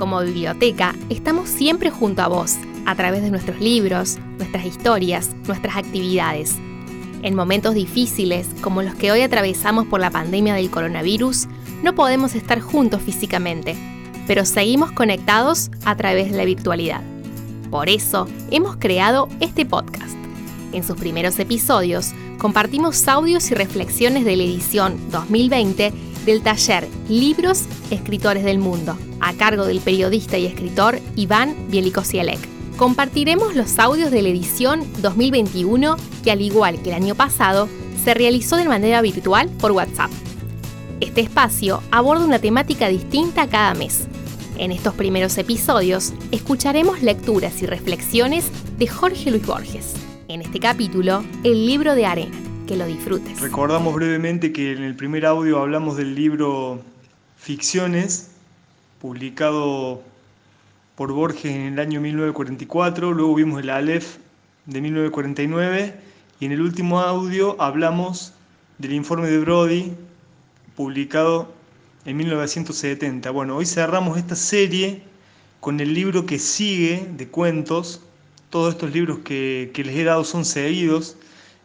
Como biblioteca, estamos siempre junto a vos, a través de nuestros libros, nuestras historias, nuestras actividades. En momentos difíciles, como los que hoy atravesamos por la pandemia del coronavirus, no podemos estar juntos físicamente, pero seguimos conectados a través de la virtualidad. Por eso, hemos creado este podcast. En sus primeros episodios, compartimos audios y reflexiones de la edición 2020 del taller Libros Escritores del Mundo, a cargo del periodista y escritor Iván Bielikosielek. Compartiremos los audios de la edición 2021 que al igual que el año pasado, se realizó de manera virtual por WhatsApp. Este espacio aborda una temática distinta cada mes. En estos primeros episodios escucharemos lecturas y reflexiones de Jorge Luis Borges. En este capítulo, el libro de arena que lo disfrutes. Recordamos brevemente que en el primer audio hablamos del libro Ficciones, publicado por Borges en el año 1944, luego vimos el Aleph de 1949 y en el último audio hablamos del informe de Brody, publicado en 1970. Bueno, hoy cerramos esta serie con el libro que sigue de cuentos. Todos estos libros que, que les he dado son seguidos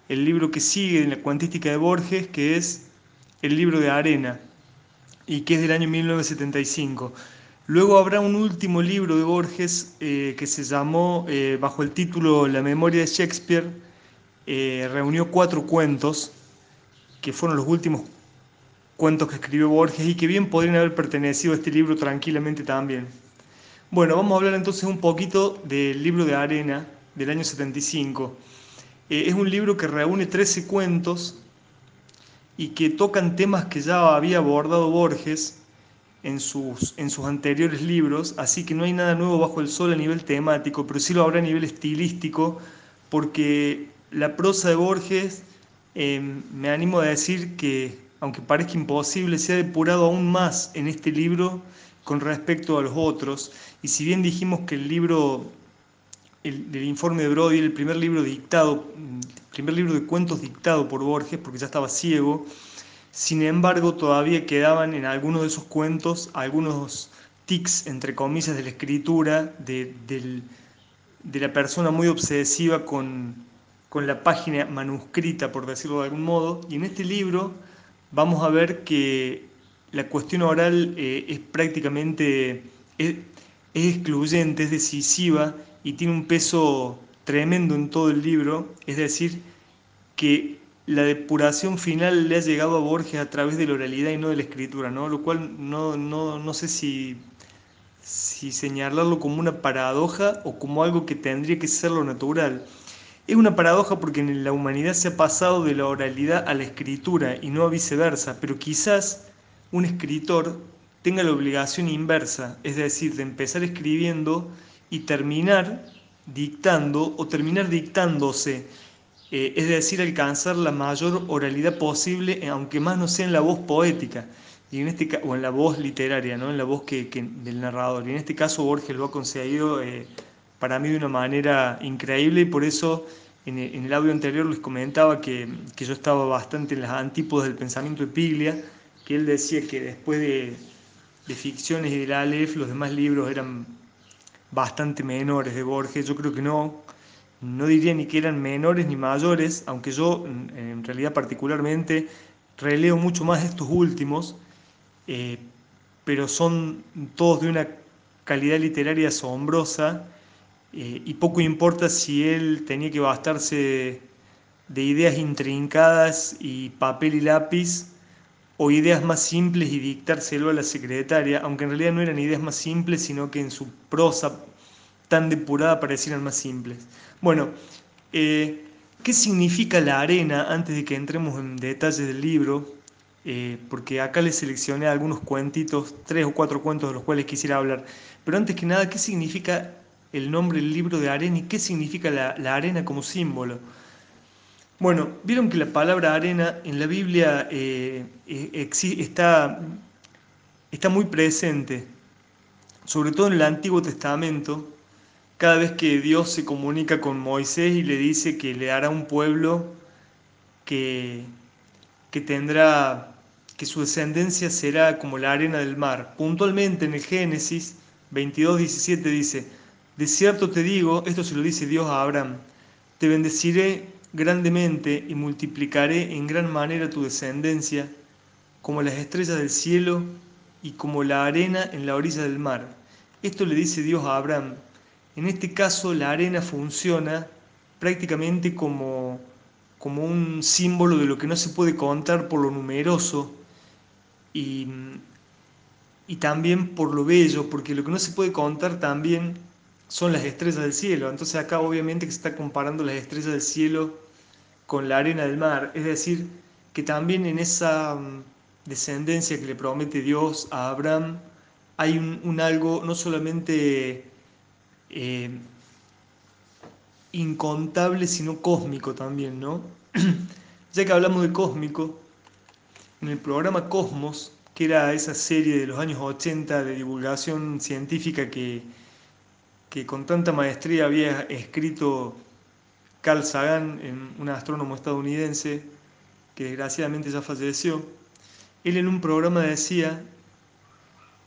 el libro que sigue en la cuantística de Borges, que es el libro de Arena, y que es del año 1975. Luego habrá un último libro de Borges eh, que se llamó, eh, bajo el título La memoria de Shakespeare, eh, reunió cuatro cuentos, que fueron los últimos cuentos que escribió Borges y que bien podrían haber pertenecido a este libro tranquilamente también. Bueno, vamos a hablar entonces un poquito del libro de Arena del año 75. Eh, es un libro que reúne 13 cuentos y que tocan temas que ya había abordado Borges en sus, en sus anteriores libros, así que no hay nada nuevo bajo el sol a nivel temático, pero sí lo habrá a nivel estilístico, porque la prosa de Borges, em, me animo a decir que, aunque parezca imposible, se ha depurado aún más en este libro con respecto a los otros, y si bien dijimos que el libro el, informe de Brody, el primer libro dictado, el primer libro de cuentos dictado por Borges, porque ya estaba ciego. Sin embargo, todavía quedaban en algunos de esos cuentos algunos tics, entre comillas, de la escritura, de, de la persona muy obsesiva con, con la página manuscrita, por decirlo de algún modo. Y en este libro vamos a ver que la cuestión oral eh, es prácticamente es, es excluyente, es decisiva y tiene un peso tremendo en todo el libro, es decir, que la depuración final le ha llegado a Borges a través de la oralidad y no de la escritura, ¿no? lo cual no, no, no sé si, si señalarlo como una paradoja o como algo que tendría que ser lo natural. Es una paradoja porque en la humanidad se ha pasado de la oralidad a la escritura y no a viceversa, pero quizás un escritor tenga la obligación inversa, es decir, de empezar escribiendo y terminar dictando o terminar dictándose, eh, es decir, alcanzar la mayor oralidad posible, eh, aunque más no sea en la voz poética y en este o en la voz literaria, ¿no? en la voz que, del narrador. Y en este caso Borges lo ha conseguido eh, para mí de una manera increíble y por eso en, el audio anterior les comentaba que, que, yo estaba bastante en las antípodas del pensamiento de Piglia, que él decía que después de, de ficciones y del Aleph los demás libros eran bastante menores de Borges, yo creo que no, no diría ni que eran menores ni mayores, aunque yo en realidad particularmente releo mucho más estos últimos, eh, pero son todos de una calidad literaria asombrosa eh, y poco importa si él tenía que bastarse de ideas intrincadas y papel y lápiz o ideas más simples y dictárselo a la secretaria, aunque en realidad no eran ideas más simples, sino que en su prosa tan depurada parecieran más simples. Bueno, eh, ¿qué significa la arena antes de que entremos en detalles del libro? Eh, porque acá les seleccioné algunos cuentitos, tres o cuatro cuentos de los cuales quisiera hablar. Pero antes que nada, ¿qué significa el nombre del libro de arena y qué significa la arena como símbolo? Bueno, vieron que la palabra arena en la Biblia eh, eh, está, está muy presente, sobre todo en el Antiguo Testamento, cada vez que Dios se comunica con Moisés y le dice que le hará un pueblo que, que tendrá, que su descendencia será como la arena del mar. Puntualmente en el Génesis 22, 17 dice, de cierto te digo, esto se lo dice Dios a Abraham, te bendeciré grandemente y multiplicaré en gran manera tu descendencia, como las estrellas del cielo y como la arena en la orilla del mar. Esto le dice Dios a Abraham. En este caso la arena funciona prácticamente como, como un símbolo de lo que no se puede contar por lo numeroso y, y también por lo bello, porque lo que no se puede contar también son las estrellas del cielo. Entonces acá obviamente que se está comparando las estrellas del cielo con la arena del mar. Es decir, que también en esa mm, descendencia que le promete Dios a Abraham hay un, algo no solamente eh, incontable, sino cósmico también, ¿no? ya que hablamos de cósmico, en el programa Cosmos, que era esa serie de los años 80 de divulgación científica que, que con tanta maestría había escrito Carl Sagan, un astrónomo estadounidense que desgraciadamente ya falleció, él en un programa decía,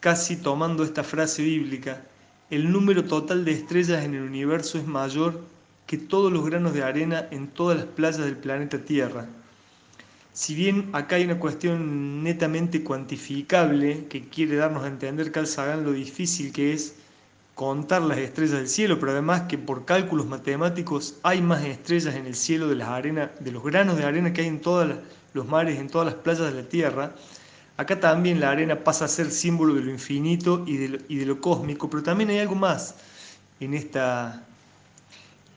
casi tomando esta frase bíblica, el número total de estrellas en el universo es mayor que todos los granos de arena en todas las playas del planeta Tierra. Si bien acá hay una cuestión netamente cuantificable que quiere darnos a entender Carl Sagan lo difícil que es contar las estrellas del cielo, pero además que por cálculos matemáticos hay más estrellas en el cielo de las arenas, de los granos de arena que hay en todos los mares, en todas las playas de la Tierra. Acá también la arena pasa a ser símbolo de lo infinito y de lo, cósmico, pero también hay algo más en esta,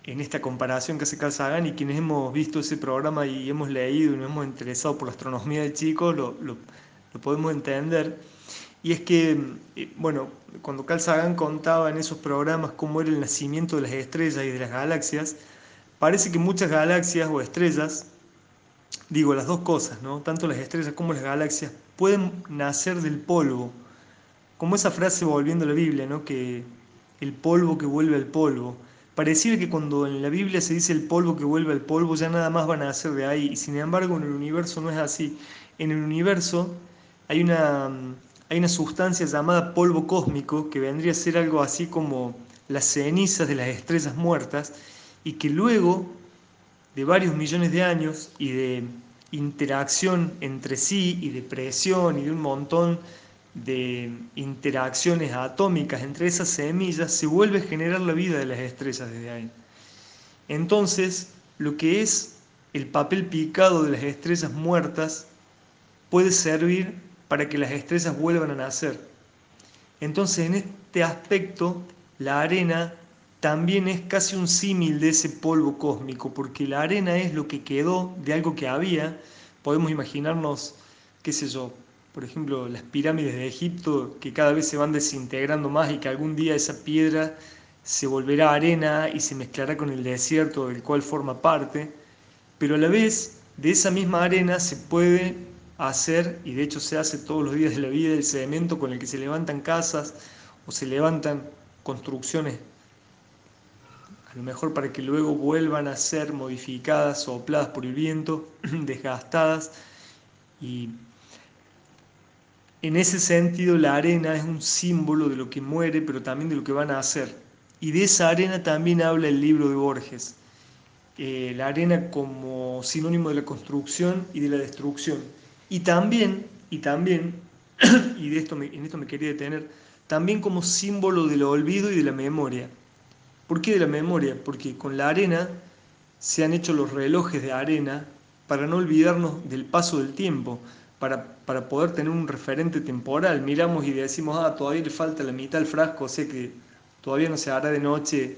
en esta comparación que hace Carl y quienes hemos visto ese programa y hemos leído y nos hemos interesado por la astronomía de chicos, lo, lo, podemos entender. Y es que, eh, bueno, cuando Carl Sagan contaba en esos programas cómo era el nacimiento de las estrellas y de las galaxias, parece que muchas galaxias o estrellas, digo las dos cosas, ¿no? tanto las estrellas como las galaxias, pueden nacer del polvo. Como esa frase volviendo a la Biblia, ¿no? que el polvo que vuelve al polvo. Pareciera que cuando en la Biblia se dice el polvo que vuelve al polvo, ya nada más van a nacer de ahí. Y sin embargo, en el universo no es así. En el universo hay una, hay una sustancia llamada polvo cósmico que vendría a ser algo así como las cenizas de las estrellas muertas y que luego de varios millones de años y de interacción entre sí y de presión y de un montón de interacciones atómicas entre esas semillas, se vuelve a generar la vida de las estrellas desde ahí. Entonces, lo que es el papel picado de las estrellas muertas puede servir para que las estrellas vuelvan a nacer. Entonces, en este aspecto, la arena también es casi un símil de ese polvo cósmico, porque la arena es lo que quedó de algo que había. Podemos imaginarnos, qué sé yo, por ejemplo, las pirámides de Egipto que cada vez se van desintegrando más y que algún día esa piedra se volverá arena y se mezclará con el desierto del cual forma parte, pero a la vez de esa misma arena se puede hacer, y de hecho se hace todos los días de la vida, el sedimento con el que se levantan casas o se levantan construcciones, a lo mejor para que luego vuelvan a ser modificadas, sopladas por el viento, desgastadas y en ese sentido, la arena es un símbolo de lo que muere, pero también de lo que van a hacer. Y de esa arena también habla el libro de Borges. Eh, la arena como sinónimo de la construcción y de la destrucción. Y también, y también, y de esto en esto me quería detener, también como símbolo del olvido y de la memoria. ¿Por qué de la memoria? Porque con la arena se han hecho los relojes de arena para no olvidarnos del paso del tiempo para, poder tener un referente temporal. Miramos y decimos, ah, todavía le falta la mitad del frasco, sé que todavía no se hará de noche,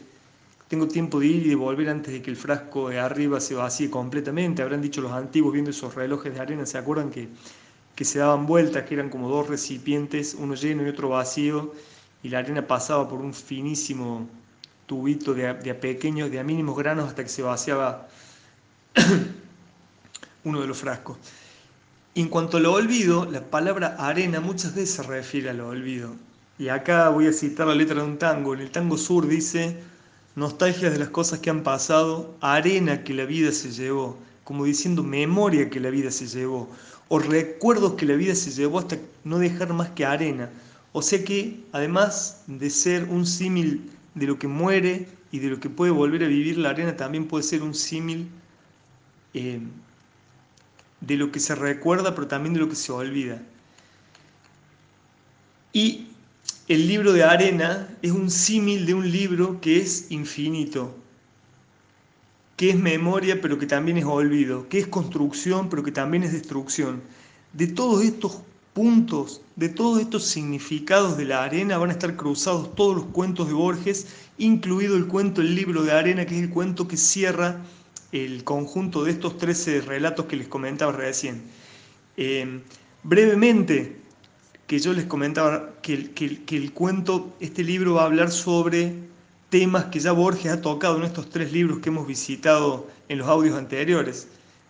tengo tiempo de ir y de volver antes de que el frasco de arriba se vacíe completamente. Habrán dicho los antiguos viendo esos relojes de arena, ¿se acuerdan que, que se daban vueltas, que eran como dos recipientes, uno lleno y otro vacío, y la arena pasaba por un finísimo tubito de a pequeños, de a mínimos granos hasta que se vaciaba uno de los frascos en cuanto lo olvido, la palabra arena muchas veces se refiere al olvido. Y acá voy a citar la letra de un tango. En el tango sur dice, nostalgias de las cosas que han pasado, arena que la vida se llevó, como diciendo memoria que la vida se llevó, o recuerdos que la vida se llevó hasta no dejar más que arena, O sea que, además de ser un símil de lo que muere y de lo que puede volver a vivir la arena, también puede ser un símil eh, de lo que se recuerda, pero también de lo que se olvida. Y el libro de arena es un símil de un libro que es infinito, que es memoria, pero que también es olvido, que es construcción, pero que también es destrucción. De todos estos puntos, de todos estos significados de la arena van a estar cruzados todos los cuentos de Borges, incluido el cuento El libro de arena, que es el cuento que cierra el conjunto de estos 13 relatos que les comentaba recién. Eh, brevemente, que yo les comentaba que, que el cuento, este libro va a hablar sobre temas que ya Borges ha tocado en estos tres libros que hemos visitado en los audios anteriores.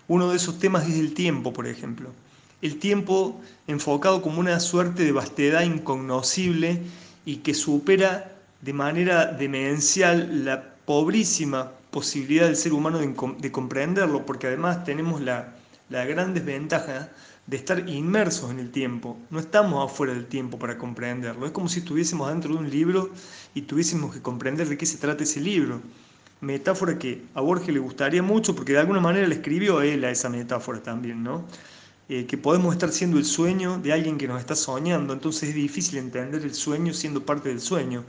Uno de esos temas es el tiempo, por ejemplo el tiempo enfocado como una suerte de vastedad incognoscible y que supera de manera demencial la pobrísima posibilidad del ser humano de, comprenderlo, porque además tenemos la, la gran desventaja de estar inmersos en el tiempo. No estamos afuera del tiempo para comprenderlo. Es como si estuviésemos dentro de un libro y tuviésemos que comprender de qué se trata ese libro. Metáfora que a Borges le gustaría mucho porque de alguna manera le escribió él a esa metáfora también, ¿no? Eh, que podemos estar siendo el sueño de alguien que nos está soñando, entonces es difícil entender el sueño siendo parte del sueño.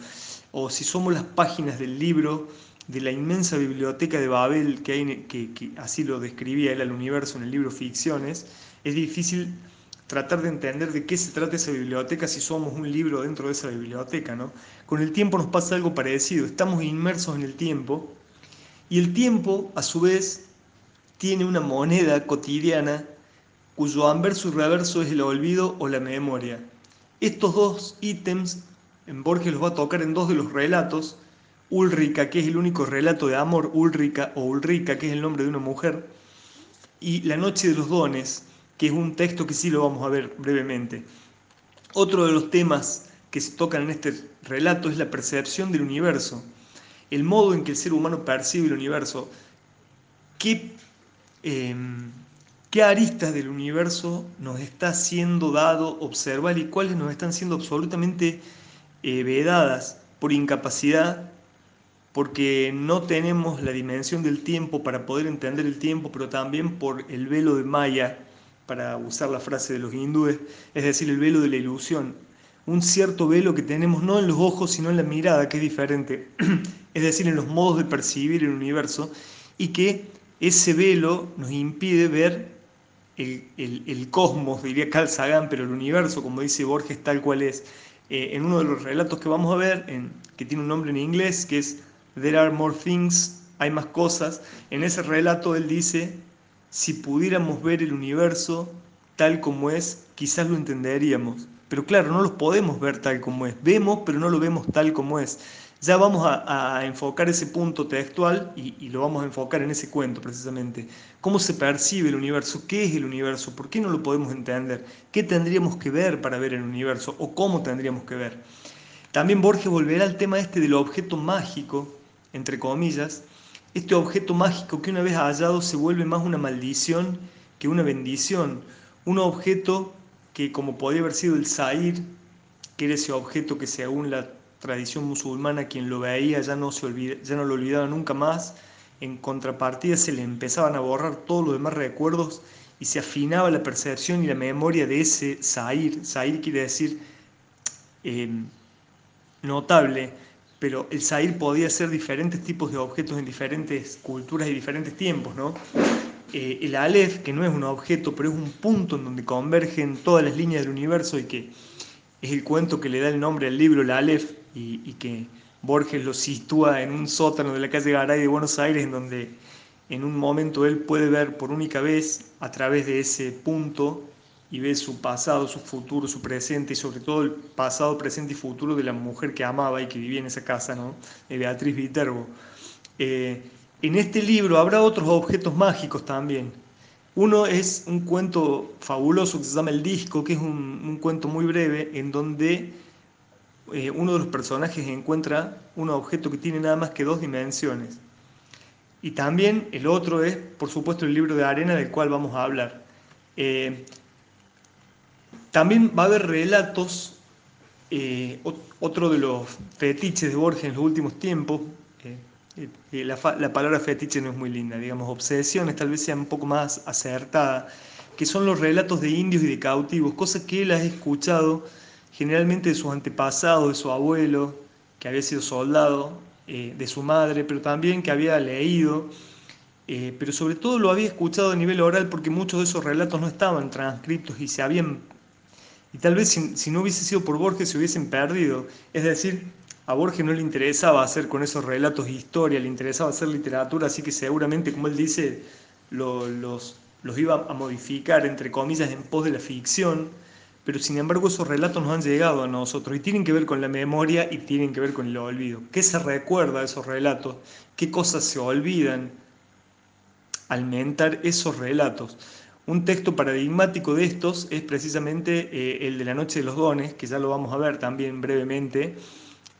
O si somos las páginas del libro de la inmensa biblioteca de Babel, que, hay, que, así lo describía él al universo en el libro Ficciones, es difícil tratar de entender de qué se trata esa biblioteca si somos un libro dentro de esa biblioteca. ¿no? Con el tiempo nos pasa algo parecido, estamos inmersos en el tiempo y el tiempo a su vez tiene una moneda cotidiana cuyo anverso y reverso es el olvido o la memoria. Estos dos ítems en Borges los va a tocar en dos de los relatos, Ulrica, que es el único relato de amor, Ulrica o Ulrica, que es el nombre de una mujer, y La Noche de los Dones, que es un texto que sí lo vamos a ver brevemente. Otro de los temas que se tocan en este relato es la percepción del universo, el modo en que el ser humano percibe el universo. ¿Qué, em, qué aristas del universo nos está siendo dado observar y cuáles nos están siendo absolutamente eh, vedadas por incapacidad, porque no tenemos la dimensión del tiempo para poder entender el tiempo, pero también por el velo de Maya, para usar la frase de los hindúes, es decir, el velo de la ilusión. Un cierto velo que tenemos no en los ojos, sino en la mirada, que es diferente, es decir, en los modos de percibir el universo, y que ese velo nos impide ver el, cosmos, diría Carl Sagan, pero el universo, como dice Borges, tal cual es. Eh, en uno de los relatos que vamos a ver, que tiene un nombre en inglés, que es There are more things, hay más cosas, en ese relato él dice, si pudiéramos ver el universo tal como es, quizás lo entenderíamos. Pero claro, no lo podemos ver tal como es. Vemos, pero no lo vemos tal como es. Ya vamos a, enfocar ese punto textual y, lo vamos a enfocar en ese cuento precisamente. ¿Cómo se percibe el universo? ¿Qué es el universo? ¿Por qué no lo podemos entender? ¿Qué tendríamos que ver para ver el universo? ¿O cómo tendríamos que ver? También Borges volverá al tema este del objeto mágico, entre comillas. Este objeto mágico que una vez hallado se vuelve más una maldición que una bendición. Un objeto que como podría haber sido el Zahir, que era ese objeto que según la tradición musulmana, quien lo veía ya no, se olvida, ya no lo olvidaba nunca más. En contrapartida se le empezaban a borrar todos los demás recuerdos y se afinaba la percepción y la memoria de ese Zahir. Zahir quiere decir eh, notable, pero el Zahir podía ser diferentes tipos de objetos en diferentes culturas y diferentes tiempos. ¿no? Eh, el Aleph, que no es un objeto, pero es un punto en donde convergen todas las líneas del universo y que es el cuento que le da el nombre al libro, el Aleph, y, que Borges lo sitúa en un sótano de la calle Garay de Buenos Aires, en donde en un momento él puede ver por única vez a través de ese punto y ve su pasado, su futuro, su presente y sobre todo el pasado, presente y futuro de la mujer que amaba y que vivía en esa casa, ¿no? de Beatriz Viterbo. Eh, en este libro habrá otros objetos mágicos también. Uno es un cuento fabuloso que se llama El Disco, que es un, un cuento muy breve en donde eh, uno de los personajes encuentra un objeto que tiene nada más que dos dimensiones. Y también el otro es, por supuesto, el libro de arena del cual vamos a hablar. Eh, también va a haber relatos Eh, otro de los fetiches de Borges en los últimos tiempos, la, la, palabra fetiche no es muy linda, digamos, obsesiones tal vez sea un poco más acertada, que son los relatos de indios y de cautivos, cosas que él ha escuchado generalmente de sus antepasados, de su abuelo, que había sido soldado, de su madre, pero también que había leído eh, pero sobre todo lo había escuchado a nivel oral porque muchos de esos relatos no estaban transcritos y se habían, y tal vez si, no hubiese sido por Borges se hubiesen perdido. Es decir, a Borges no le interesaba hacer con esos relatos historia, le interesaba hacer literatura, así que seguramente, como él dice, los, los iba a modificar, entre comillas, en pos de la ficción, pero sin embargo esos relatos nos han llegado a nosotros y tienen que ver con la memoria y tienen que ver con el olvido. ¿Qué se recuerda de esos relatos? ¿Qué cosas se olvidan? alimentar esos relatos. Un texto paradigmático de estos es precisamente eh, el de la Noche de los Dones, que ya lo vamos a ver también brevemente,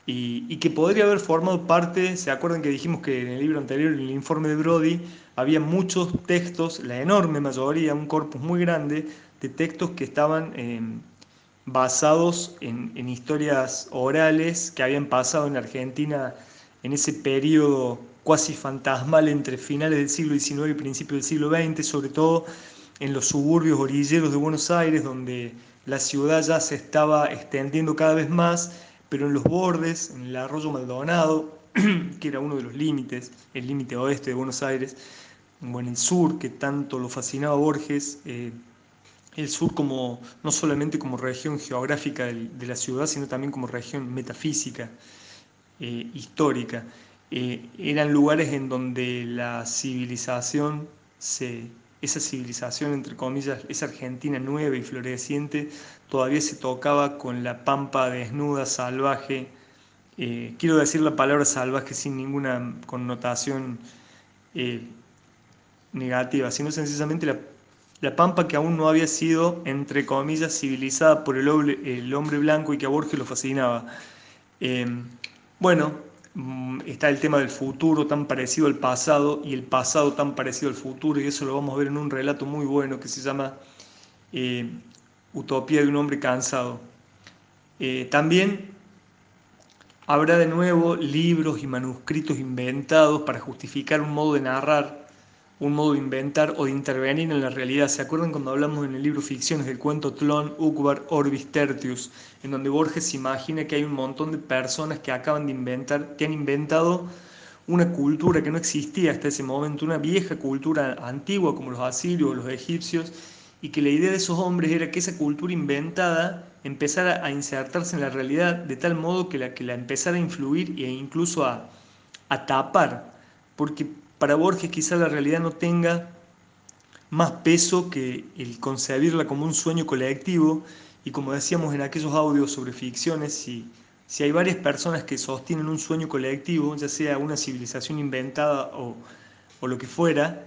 y, que podría haber formado parte, se acuerdan que dijimos que en el libro anterior, en el informe de Brody, había muchos textos, la enorme mayoría, un corpus muy grande textos que estaban em, basados en, historias orales que habían pasado en Argentina en ese periodo cuasi fantasmal entre finales del siglo XIX y principios del siglo XX, sobre todo en los suburbios orilleros de Buenos Aires, donde la ciudad ya se estaba extendiendo cada vez más, pero en los bordes, en el arroyo Maldonado, que era uno de los límites, el límite oeste de Buenos Aires, o en el sur, que tanto lo fascinaba Borges, eh, el sur como no solamente como región geográfica de la ciudad, sino también como región metafísica, eh, histórica. Eh, eran lugares en donde la civilización, se, esa civilización, entre comillas, esa Argentina nueva y floreciente, todavía se tocaba con la pampa desnuda, salvaje. Eh, quiero decir la palabra salvaje sin ninguna connotación negativa, sino sencillamente la, la, pampa que aún no había sido, entre comillas, civilizada por el, hombre blanco y que a Borges lo fascinaba. bueno, Mm, está el tema del futuro tan parecido al pasado y el pasado tan parecido al futuro, y eso lo vamos a ver en un relato muy bueno que se llama eh, Utopía de un hombre cansado. Eh, también habrá de nuevo libros y manuscritos inventados para justificar un modo de narrar un modo de inventar o de intervenir en la realidad. ¿Se acuerdan cuando hablamos en el libro Ficciones del cuento Tlon, Ukbar, Orbis, Tertius, en donde Borges imagina que hay un montón de personas que acaban de inventar, que han inventado una cultura que no existía hasta ese momento, una vieja cultura antigua como los asirios o los egipcios, y que la idea de esos hombres era que esa cultura inventada empezara a insertarse en la realidad de tal modo que la, que la empezara a influir e incluso a, a tapar, porque para Borges quizá la realidad no tenga más peso que el concebirla como un sueño colectivo y como decíamos en aquellos audios sobre ficciones, si, si hay varias personas que sostienen un sueño colectivo, ya sea una civilización inventada o, o lo que fuera,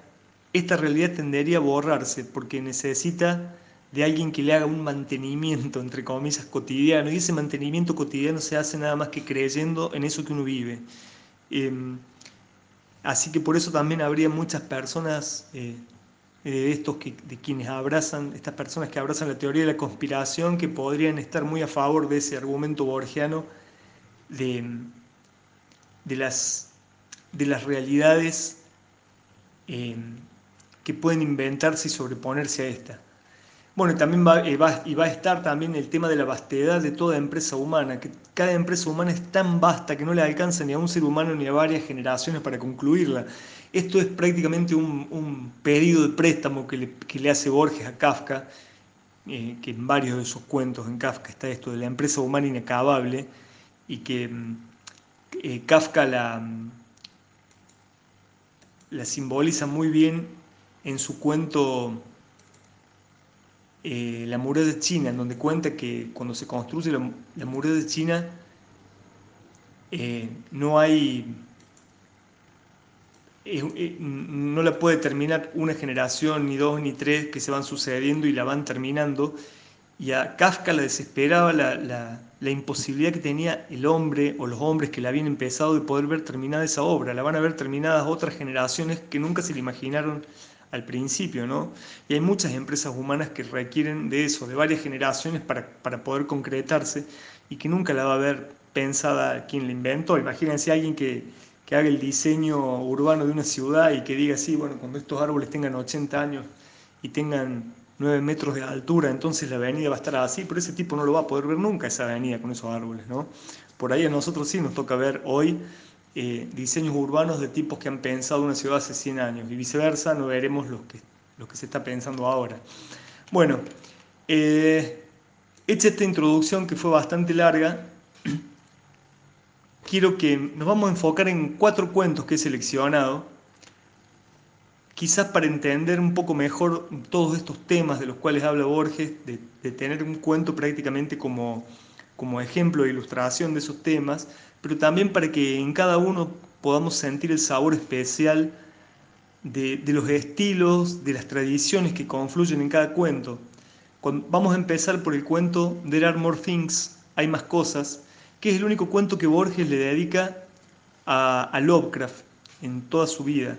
esta realidad tendería a borrarse porque necesita de alguien que le haga un mantenimiento, entre comillas, cotidiano. Y ese mantenimiento cotidiano se hace nada más que creyendo en eso que uno vive. Em, Así que por eso también habría muchas personas, eh, eh, estos que, de quienes abrazan, estas personas que abrazan la teoría de la conspiración, que podrían estar muy a favor de ese argumento borgiano de, de, las, de las realidades eh, que pueden inventarse y sobreponerse a esta. Bueno, y también eh, va, y va a estar también el tema de la vastedad de toda empresa humana, que cada empresa humana es tan vasta que no le alcanza ni a un ser humano ni a varias generaciones para concluirla. Esto es prácticamente un, pedido de préstamo que le, hace Borges a Kafka, eh, que en varios de sus cuentos en Kafka está esto de la empresa humana inacabable, y que mm, eh, Kafka la, la simboliza muy bien en su cuento eh, la muralla china, en donde cuenta que cuando se construye la, la muralla china eh, no hay, eh, no la puede terminar una generación, ni dos, ni tres, que se van sucediendo y la van terminando. Y a Kafka la desesperaba la, la, la imposibilidad que tenía el hombre o los hombres que la habían empezado de poder ver terminada esa obra. La van a ver terminadas otras generaciones que nunca se le imaginaron al principio, ¿no? Y hay muchas empresas humanas que requieren de eso, de varias generaciones para, poder concretarse. y que nunca la va a ver pensada quien la inventó. Imagínense a alguien que, que haga el diseño urbano de una ciudad y que diga así, bueno, cuando estos árboles tengan 80 años y tengan 9 metros de altura, entonces la avenida va a estar así, pero ese tipo no lo va a poder ver nunca, esa avenida con esos árboles, ¿no? Por ahí a nosotros sí nos toca ver hoy eh, diseños urbanos de tipos que han pensado una ciudad hace 100 años y viceversa, no veremos lo que, lo que se está pensando ahora. Bueno, eh, hecha esta introducción que fue bastante larga, quiero que nos vamos a enfocar en cuatro cuentos que he seleccionado, quizás para entender un poco mejor todos estos temas de los cuales habla Borges, de, de tener un cuento prácticamente como, como ejemplo de ilustración de esos temas, pero también para que en cada uno podamos sentir el sabor especial de, los estilos, de las tradiciones que confluyen en cada cuento. vamos a empezar por el cuento There Are More Things, Hay más cosas, que es el único cuento que Borges le dedica a, a Lovecraft en toda su vida.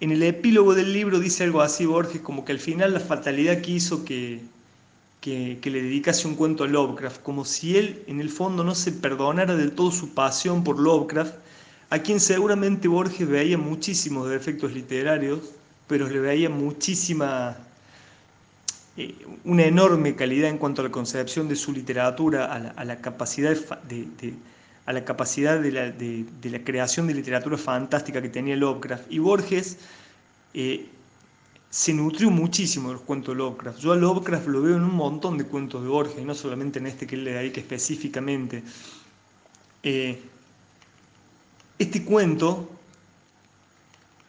En el epílogo del libro dice algo así Borges, como que al final la fatalidad quiso que, que, le dedicase un cuento a Lovecraft, como si él en el fondo no se perdonara del todo su pasión por Lovecraft, a quien seguramente Borges veía muchísimos defectos literarios, pero le veía muchísima, eh, una enorme calidad en cuanto a la concepción de su literatura, a la, capacidad de, a la capacidad de la, creación de literatura fantástica que tenía Lovecraft. Y Borges eh, se nutrió muchísimo de los cuentos de Lovecraft. Yo a Lovecraft lo veo en un montón de cuentos de Borges, no solamente en este que él le dedica específicamente. Eh, este cuento,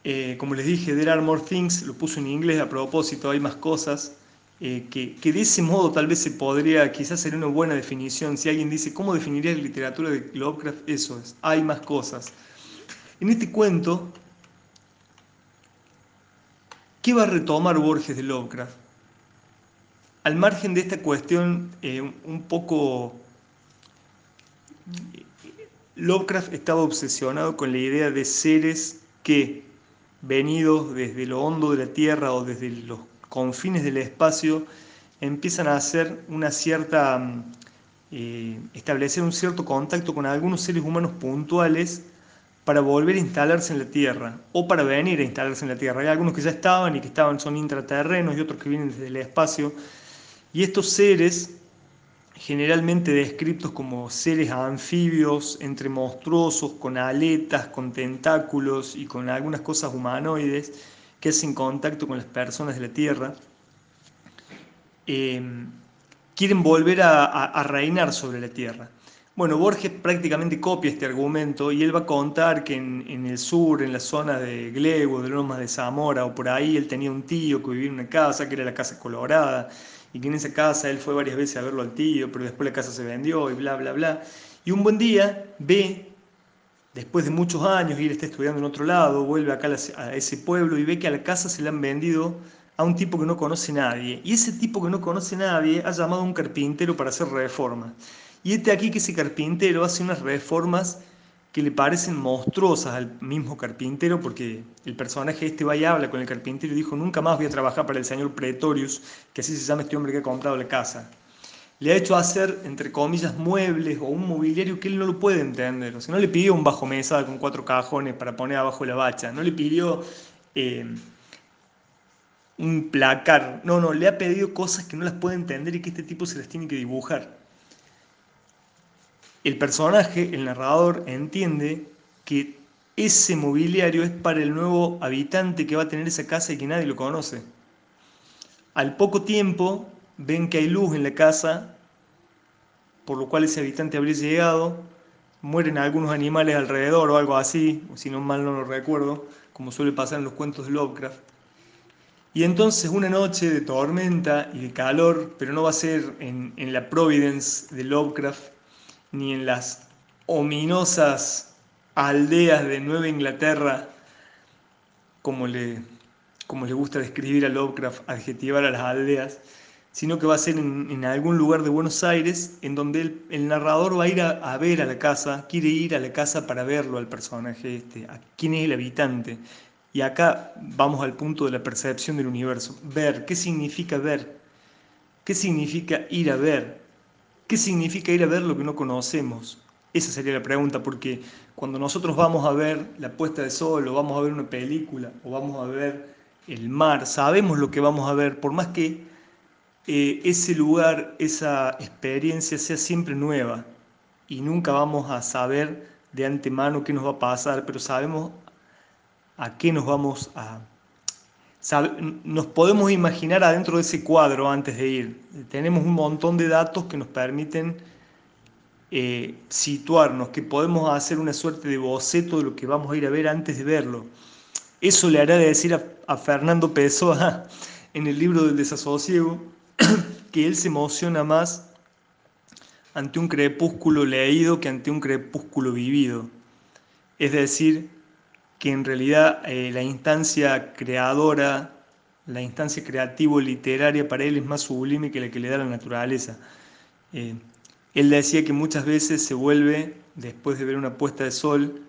eh, como les dije, There Are More Things, lo puso en inglés a propósito, hay más cosas, eh, que, que, de ese modo tal vez se podría, quizás sería una buena definición. Si alguien dice, ¿cómo definiría la literatura de Lovecraft? Eso es, hay más cosas. En este cuento, ¿Qué va a retomar Borges de Lovecraft? Al margen de esta cuestión eh, un poco... Lovecraft estaba obsesionado con la idea de seres que, venidos desde lo hondo de la Tierra o desde los confines del espacio, empiezan a hacer una cierta... Mm, eh, establecer un cierto contacto con algunos seres humanos puntuales para volver a instalarse en la Tierra o para venir a instalarse en la Tierra. Hay algunos que ya estaban y que estaban son intraterrenos y otros que vienen desde el espacio. Y estos seres, generalmente descritos como seres anfibios, entre monstruosos, con aletas, con tentáculos y con algunas cosas humanoides, que hacen contacto con las personas de la Tierra, eh, quieren volver a reinar sobre la Tierra. Bueno, Borges prácticamente copia este argumento y él va a contar que en, el sur, en la zona de Glego, de Lomas de Zamora o por ahí, él tenía un tío que vivía en una casa, que era la Casa Colorada, y que en esa casa él fue varias veces a verlo al tío, pero después la casa se vendió y bla, bla, bla. Y un buen día ve, después de muchos años, y él está estudiando en otro lado, vuelve acá a ese pueblo y ve que a la casa se le han vendido a un tipo que no conoce nadie. Y ese tipo que no conoce nadie ha llamado a un carpintero para hacer reforma. Y este aquí que ese carpintero hace unas reformas que le parecen monstruosas al mismo carpintero, porque el personaje este va y habla con el carpintero y dijo, nunca más voy a trabajar para el señor Pretorius, que así se llama este hombre que ha comprado la casa. Le ha hecho hacer, entre comillas, muebles o un mobiliario que él no lo puede entender. O sea, no le pidió un bajo mesa con cuatro cajones para poner abajo la bacha, no le pidió eh, un placar, no, no, le ha pedido cosas que no las puede entender y que este tipo se las tiene que dibujar el personaje, el narrador, entiende que ese mobiliario es para el nuevo habitante que va a tener esa casa y que nadie lo conoce. Al poco tiempo ven que hay luz en la casa, por lo cual ese habitante habría llegado, mueren algunos animales alrededor o algo así, si no mal no lo recuerdo, como suele pasar en los cuentos de Lovecraft. Y entonces una noche de tormenta y de calor, pero no va a ser en, en la Providence de Lovecraft, ni en las ominosas aldeas de Nueva Inglaterra, como le, como le gusta describir a Lovecraft, adjetivar a las aldeas, sino que va a ser en, algún lugar de Buenos Aires en donde el, narrador va a ir a, ver a la casa, quiere ir a la casa para verlo al personaje este, a quién es el habitante. Y acá vamos al punto de la percepción del universo. Ver, ¿qué significa ver? ¿Qué significa ir a ver? ¿Qué significa ir a ver lo que no conocemos? Esa sería la pregunta, porque cuando nosotros vamos a ver la puesta de sol, o vamos a ver una película, o vamos a ver el mar, sabemos lo que vamos a ver, por más que eh, ese lugar, esa experiencia sea siempre nueva, y nunca vamos a saber de antemano qué nos va a pasar, pero sabemos a qué nos vamos a... nos podemos imaginar adentro de ese cuadro antes de ir. Tenemos un montón de datos que nos permiten eh, situarnos, que podemos hacer una suerte de boceto de lo que vamos a ir a ver antes de verlo. Eso le hará decir a, Fernando Pessoa en el libro del desasosiego que él se emociona más ante un crepúsculo leído que ante un crepúsculo vivido. Es decir, que en realidad eh, la instancia creadora, la instancia creativo-literaria para él es más sublime que la que le da la naturaleza. Eh, él decía que muchas veces se vuelve, después de ver una puesta de sol,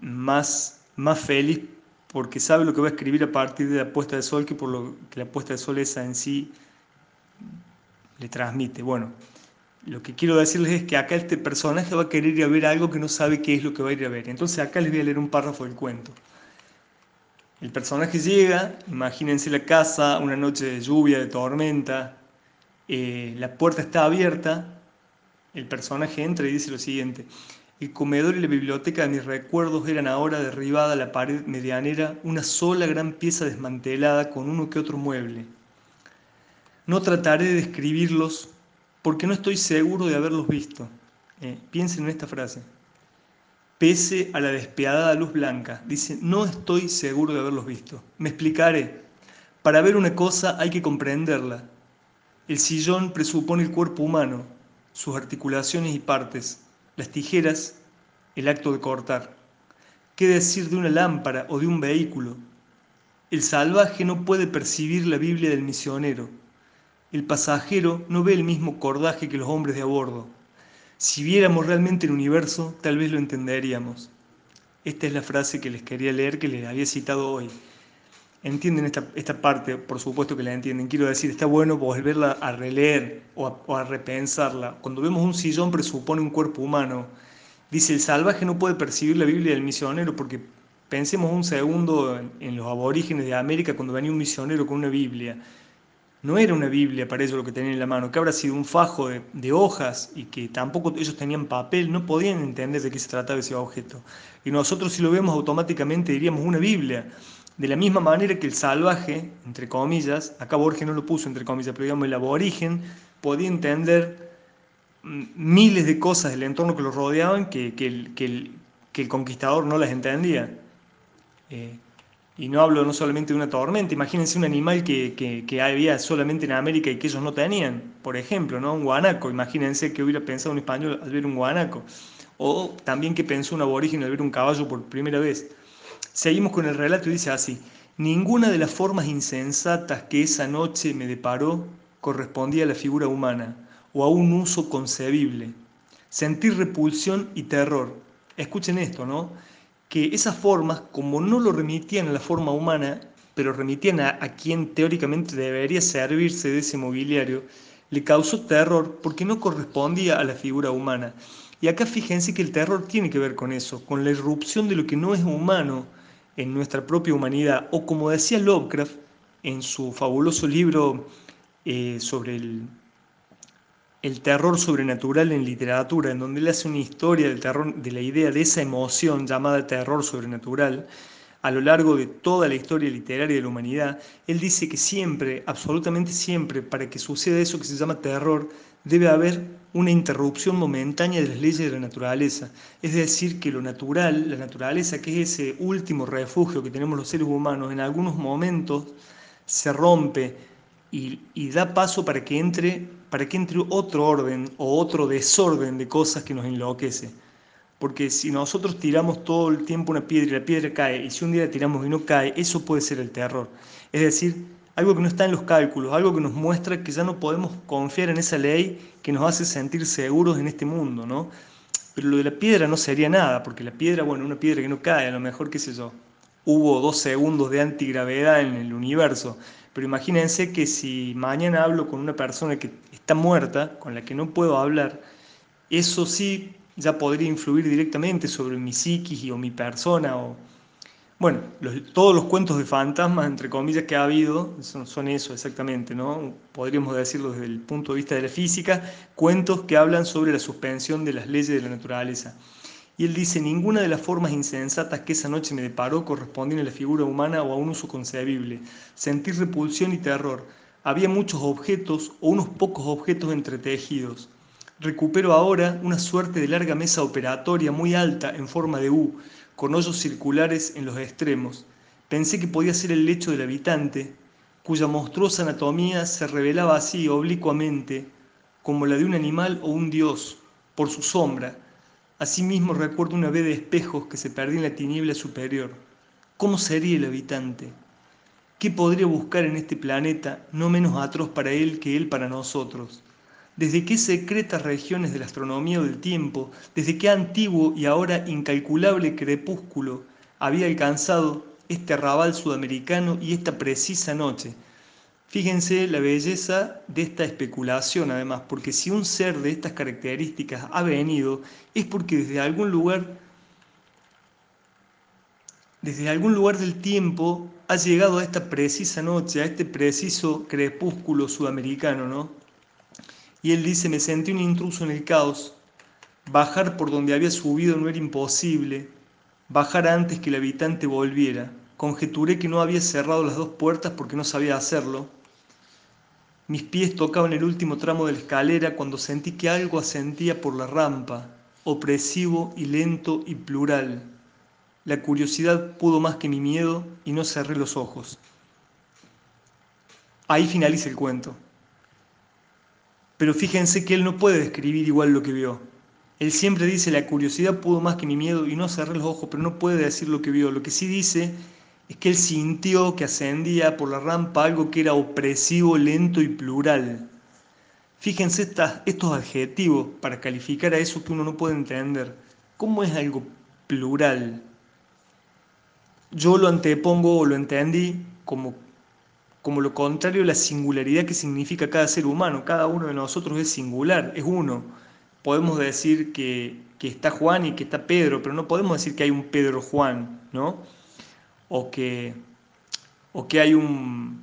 más, más feliz porque sabe lo que va a escribir a partir de la puesta de sol que por lo que la puesta de sol esa en sí le transmite. Bueno, lo que quiero decirles es que acá este personaje va a querer ir a ver algo que no sabe qué es lo que va a ir a ver. Entonces acá les voy a leer un párrafo del cuento. El personaje llega, imagínense la casa, una noche de lluvia, de tormenta, eh, la puerta está abierta, el personaje entra y dice lo siguiente. El comedor y la biblioteca de mis recuerdos eran ahora derribada a la pared medianera, una sola gran pieza desmantelada con uno que otro mueble. No trataré de describirlos porque no estoy seguro de haberlos visto. Eh, piensen en esta frase. Pese a la despiadada luz blanca, dice, no estoy seguro de haberlos visto. Me explicaré. Para ver una cosa hay que comprenderla. El sillón presupone el cuerpo humano, sus articulaciones y partes, las tijeras, el acto de cortar. ¿Qué decir de una lámpara o de un vehículo? El salvaje no puede percibir la Biblia del misionero. El pasajero no ve el mismo cordaje que los hombres de a bordo. Si viéramos realmente el universo, tal vez lo entenderíamos. Esta es la frase que les quería leer, que les había citado hoy entienden esta, esta, parte, por supuesto que la entienden. Quiero decir, está bueno volverla a releer o a, repensarla. Cuando vemos un sillón presupone un cuerpo humano. Dice, el salvaje no puede percibir la Biblia del misionero porque pensemos un segundo en, los aborígenes de América cuando venía un misionero con una Biblia. No era una Biblia para ellos lo que tenían en la mano, que habrá sido un fajo de, hojas y que tampoco ellos tenían papel, no podían entender de qué se trataba ese objeto. Y nosotros si lo vemos automáticamente diríamos una Biblia. De la misma manera que el salvaje, entre comillas, acá Borges no lo puso entre comillas, pero digamos el aborigen, podía entender mm, miles de cosas del entorno que lo rodeaban que, el, que el, conquistador no las entendía. Eh, y no hablo no solamente de una tormenta, imagínense un animal que, que, había solamente en América y que ellos no tenían, por ejemplo, ¿no? un guanaco, imagínense que hubiera pensado un español al ver un guanaco, o también que pensó un aborigen al ver un caballo por primera vez. Seguimos con el relato y dice así, ninguna de las formas insensatas que esa noche me deparó correspondía a la figura humana o a un uso concebible. Sentí repulsión y terror. Escuchen esto, ¿no? Que esas formas, como no lo remitían a la forma humana, pero remitían a, quien teóricamente debería servirse de ese mobiliario, le causó terror porque no correspondía a la figura humana. Y acá fíjense que el terror tiene que ver con eso, con la irrupción de lo que no es humano en nuestra propia humanidad, o como decía Lovecraft en su fabuloso libro eh, sobre el, el terror sobrenatural en literatura, en donde él hace una historia del terror, de la idea de esa emoción llamada terror sobrenatural, a lo largo de toda la historia literaria de la humanidad, él dice que siempre, absolutamente siempre, para que suceda eso que se llama terror, debe haber una interrupción momentánea de las leyes de la naturaleza. Es decir, que lo natural, la naturaleza, que es ese último refugio que tenemos los seres humanos, en algunos momentos se rompe y, da paso para que, entre, para que entre otro orden o otro desorden de cosas que nos enloquece. Porque si nosotros tiramos todo el tiempo una piedra y la piedra cae, y si un día la tiramos y no cae, eso puede ser el terror. Es decir, algo que no está en los cálculos, algo que nos muestra que ya no podemos confiar en esa ley que nos hace sentir seguros en este mundo, ¿no? Pero lo de la piedra no sería nada, porque la piedra, bueno, una piedra que no cae, a lo mejor, qué sé yo, hubo dos segundos de antigravedad en el universo, Pero imagínense que si mañana hablo con una persona que está muerta, con la que no puedo hablar, eso sí ya podría influir directamente sobre mi psiquis o mi persona. O... Bueno, todos los cuentos de fantasmas, entre comillas, que ha habido son, son, eso exactamente, ¿no? Podríamos decirlo desde el punto de vista de la física, cuentos que hablan sobre la suspensión de las leyes de la naturaleza. Y él dice, ninguna de las formas insensatas que esa noche me deparó correspondían a la figura humana o a un uso concebible. Sentí repulsión y terror. Había muchos objetos o unos pocos objetos entretejidos. Recupero ahora una suerte de larga mesa operatoria muy alta en forma de U, con hoyos circulares en los extremos. Pensé que podía ser el lecho del habitante, cuya monstruosa anatomía se revelaba así oblicuamente, como la de un animal o un dios, por su sombra, Asimismo recuerdo una vez de espejos que se perdía en la tiniebla superior. ¿Cómo sería el habitante? ¿Qué podría buscar en este planeta no menos atroz para él que él para nosotros? ¿Desde qué secretas regiones de la astronomía o del tiempo, desde qué antiguo y ahora incalculable crepúsculo había alcanzado este arrabal sudamericano y esta precisa noche, Fíjense la belleza de esta especulación además, porque si un ser de estas características ha venido, es porque desde algún lugar, desde algún lugar del tiempo, ha llegado a esta precisa noche, a este preciso crepúsculo sudamericano, ¿no? Y él dice, me sentí un intruso en el caos, bajar por donde había subido no era imposible, bajar antes que el habitante volviera. Conjeturé que no había cerrado las dos puertas porque no sabía hacerlo. Mis pies tocaban el último tramo de la escalera cuando sentí que algo ascendía por la rampa, opresivo y lento y plural. La curiosidad pudo más que mi miedo y no cerré los ojos. Ahí finaliza el cuento. Pero fíjense que él no puede describir igual lo que vio. Él siempre dice la curiosidad pudo más que mi miedo y no cerré los ojos, pero no puede decir lo que vio. Lo que sí dice es que él sintió que ascendía por la rampa algo que era opresivo, lento y plural. Fíjense estos adjetivos para calificar a eso que uno no puede entender. ¿Cómo es algo plural? Yo lo antepongo o lo entendí como, como lo contrario a la singularidad que significa cada ser humano. Cada uno de nosotros es singular, es uno. Podemos decir que, que está Juan y que está Pedro, pero no podemos decir que hay un Pedro Juan, ¿no? O que, o que hay un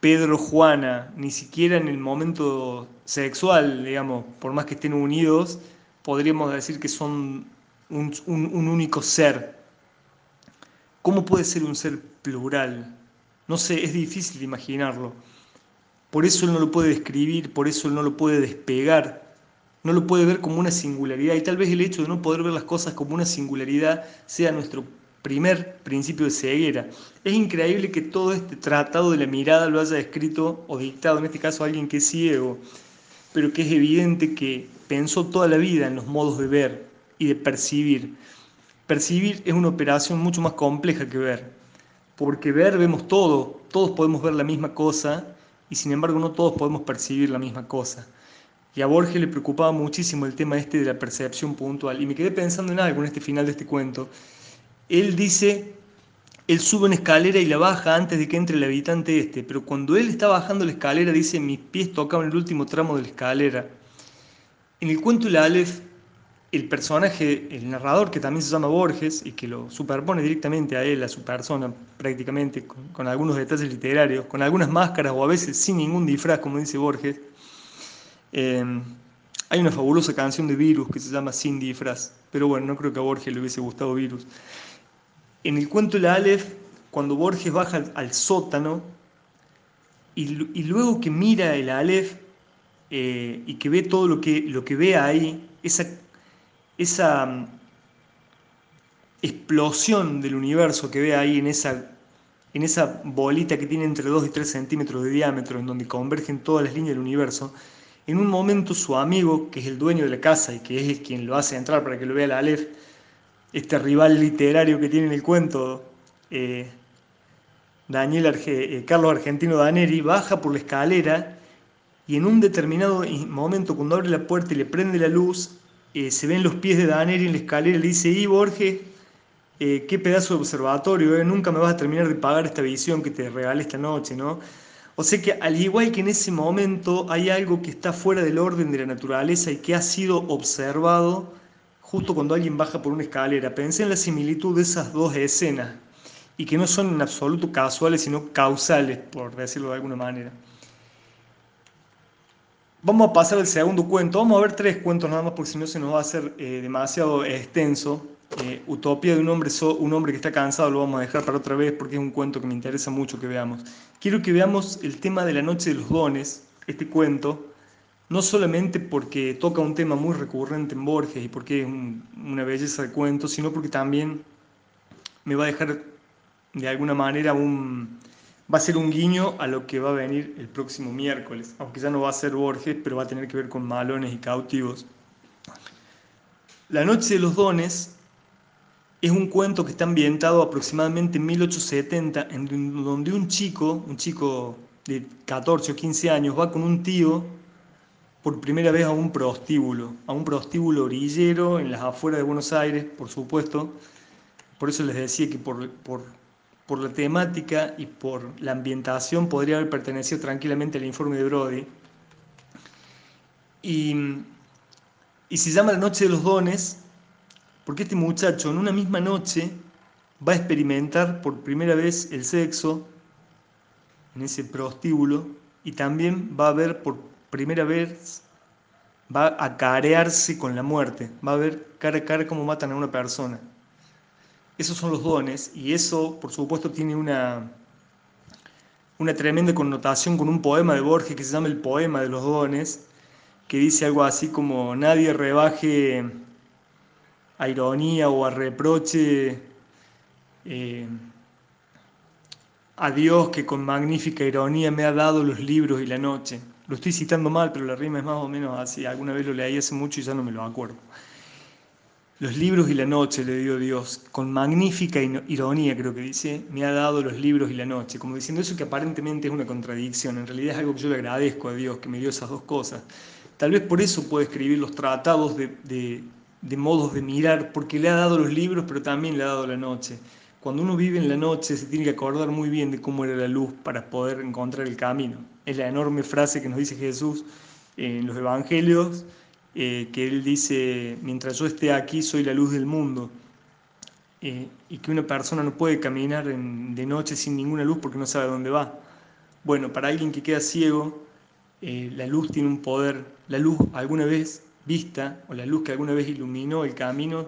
Pedro Juana, ni siquiera en el momento sexual, digamos, por más que estén unidos, podríamos decir que son un, un único ser. ¿Cómo puede ser un ser plural? No sé, es difícil imaginarlo. Por eso él no lo puede describir, por eso él no lo puede despegar, no lo puede ver como una singularidad. Y tal vez el hecho de no poder ver las cosas como una singularidad sea nuestro primer principio de ceguera. Es increíble que todo este tratado de la mirada lo haya escrito o dictado, en este caso, alguien que es ciego, pero que es evidente que pensó toda la vida en los modos de ver y de percibir. Percibir es una operación mucho más compleja que ver, porque ver vemos todo, todos podemos ver la misma cosa y sin embargo no todos podemos percibir la misma cosa. Y a Borges le preocupaba muchísimo el tema este de la percepción puntual. Y me quedé pensando en algo en este final de este cuento, él dice, él sube una escalera y la baja antes de que entre el habitante este, pero cuando él está bajando la escalera dice, mis pies tocaban el último tramo de la escalera. En el cuento La Aleph, el personaje, el narrador, que también se llama Borges y que lo superpone directamente a él, a su persona, prácticamente, con, algunos detalles literarios, con algunas máscaras o a veces sin ningún disfraz, como dice Borges, eh, hay una fabulosa canción de Virus que se llama Sin disfraz, pero bueno, no creo que a Borges le hubiese gustado Virus. En el cuento La Aleph, cuando Borges baja al, sótano y, luego que mira el Aleph eh, y que ve todo lo que, lo que ve ahí, esa, esa mm, explosión del universo que ve ahí en esa, en esa bolita que tiene entre 2 y 3 centímetros de diámetro, en donde convergen todas las líneas del universo, en un momento su amigo, que es el dueño de la casa y que es quien lo hace entrar para que lo vea la Aleph, este rival literario que tiene en el cuento, eh, Daniel eh, Carlos Argentino Daneri, baja por la escalera y en un determinado momento, cuando abre la puerta y le prende la luz, eh, se ven los pies de Daneri en la escalera y le dice, y Borges, eh, qué pedazo de observatorio, nunca me vas a terminar de pagar esta visión que te regalé esta noche, ¿no? O sea que al igual que en ese momento hay algo que está fuera del orden de la naturaleza y que ha sido observado justo cuando alguien baja por una escalera. Pensé en la similitud de esas dos escenas y que no son en absoluto casuales, sino causales, por decirlo de alguna manera. Vamos a pasar al segundo cuento. Vamos a ver tres cuentos nada más porque si no se nos va a hacer eh, demasiado extenso. Eh, Utopía de un hombre, un hombre que está cansado lo vamos a dejar para otra vez porque es un cuento que me interesa mucho que veamos. Quiero que veamos el tema de la noche de los dones, este cuento, no solamente porque toca un tema muy recurrente en Borges y porque es una belleza de cuento, sino porque también me va a dejar de alguna manera un, va a ser un guiño a lo que va a venir el próximo miércoles, aunque ya no va a ser Borges, pero va a tener que ver con malones y cautivos. La Noche de los Dones es un cuento que está ambientado aproximadamente en 1870, en donde un chico, un chico de 14 o 15 años, va con un tío por primera vez a un prostíbulo, a un prostíbulo orillero en las afueras de Buenos Aires, por supuesto. Por eso les decía que por, por por la temática y por la ambientación podría haber pertenecido tranquilamente al informe de Brody. Y, y se llama La Noche de los Dones porque este muchacho en una misma noche va a experimentar por primera vez el sexo en ese prostíbulo y también va a ver por primera vez, va a carearse con la muerte, va a ver cara a cara cómo matan a una persona. Esos son los dones y eso, por supuesto, tiene una, una tremenda connotación con un poema de Borges que se llama El Poema de los Dones, que dice algo así como nadie rebaje a ironía o a reproche eh, a Dios que con magnífica ironía me ha dado los libros y la noche. Lo estoy citando mal, pero la rima es más o menos así. Alguna vez lo leí hace mucho y ya no me lo acuerdo. Los libros y la noche le dio Dios, con magnífica ironía creo que dice, me ha dado los libros y la noche, como diciendo eso que aparentemente es una contradicción, en realidad es algo que yo le agradezco a Dios, que me dio esas dos cosas. Tal vez por eso puede escribir los tratados de, de modos de mirar, porque le ha dado los libros, pero también le ha dado la noche. Cuando uno vive en la noche se tiene que acordar muy bien de cómo era la luz para poder encontrar el camino. Es la enorme frase que nos dice Jesús en los Evangelios eh, que él dice, mientras yo esté aquí soy la luz del mundo, eh, y que una persona no puede caminar de noche sin ninguna luz porque no sabe dónde va. Bueno, para alguien que queda ciego, eh, la luz tiene un poder, la luz alguna vez vista, o la luz que alguna vez iluminó el camino,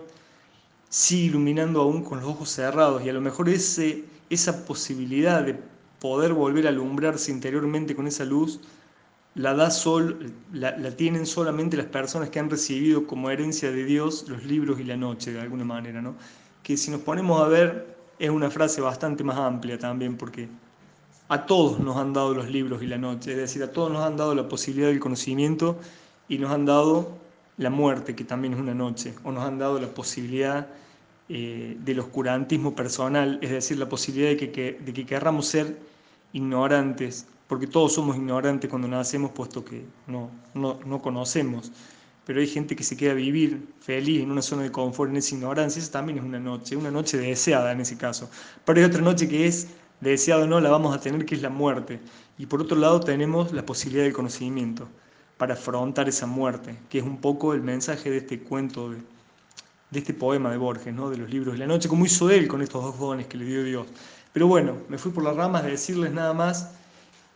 sigue iluminando aún con los ojos cerrados, y a lo mejor ese, esa posibilidad de poder volver a alumbrarse interiormente con esa luz, la, da sol, la, tienen solamente las personas que han recibido como herencia de Dios los libros y la noche, de alguna manera, ¿no? Que si nos ponemos a ver, es una frase bastante más amplia también, porque a todos nos han dado los libros y la noche, es decir, a todos nos han dado la posibilidad del conocimiento y nos han dado la muerte, que también es una noche, o nos han dado la posibilidad eh, del oscurantismo personal, es decir, la posibilidad de que, de que querramos ser ignorantes porque todos somos ignorantes cuando nacemos, puesto que no, no, conocemos. Pero hay gente que se queda vivir feliz en una zona de confort, en esa ignorancia. Esa también es una noche, una noche deseada en ese caso. Pero hay otra noche que es deseada o no, la vamos a tener, que es la muerte. Y por otro lado tenemos la posibilidad del conocimiento para afrontar esa muerte, que es un poco el mensaje de este cuento, de, de este poema de Borges, ¿no? de los libros de la noche, como hizo él con estos dos dones que le dio Dios. Pero bueno, me fui por las ramas de decirles nada más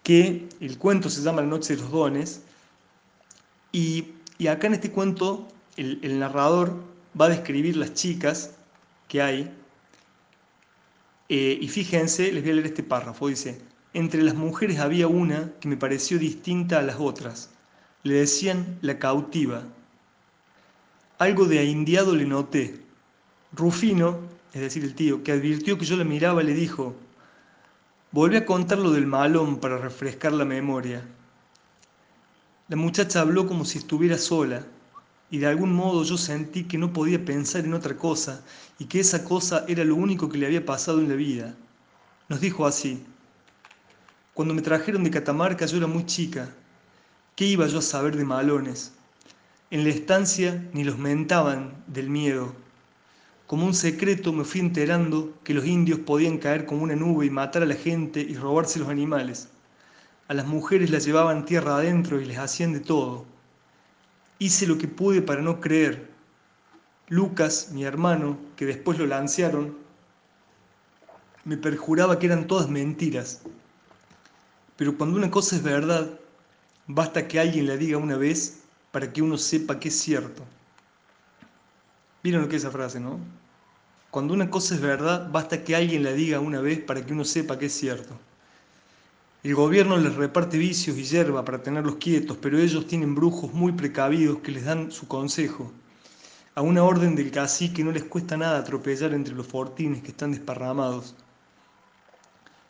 que el cuento se llama La Noche de los Dones, y, acá en este cuento el, narrador va a describir las chicas que hay, eh, y fíjense, les voy a leer este párrafo, dice, entre las mujeres había una que me pareció distinta a las otras, le decían la cautiva, algo de indiado le noté. Rufino, es decir, el tío, que advirtió que yo la miraba, le dijo, Volví a contar lo del malón para refrescar la memoria. La muchacha habló como si estuviera sola, y de algún modo yo sentí que no podía pensar en otra cosa, y que esa cosa era lo único que le había pasado en la vida. Nos dijo así, cuando me trajeron de Catamarca yo era muy chica, ¿qué iba yo a saber de malones? En la estancia ni los mentaban del miedo. Como un secreto me fui enterando que los indios podían caer como una nube y matar a la gente y robarse los animales. A las mujeres las llevaban tierra adentro y les hacían de todo. Hice lo que pude para no creer. Lucas, mi hermano, que después lo lancearon, me perjuraba que eran todas mentiras. Pero cuando una cosa es verdad, basta que alguien la diga una vez para que uno sepa que es cierto. ¿Vieron lo que es esa frase, no? Cuando una cosa es verdad, basta que alguien la diga una vez para que uno sepa que es cierto. El gobierno les reparte vicios y hierba para tenerlos quietos, pero ellos tienen brujos muy precavidos que les dan su consejo. A una orden del cacique no les cuesta nada atropellar entre los fortines que están desparramados.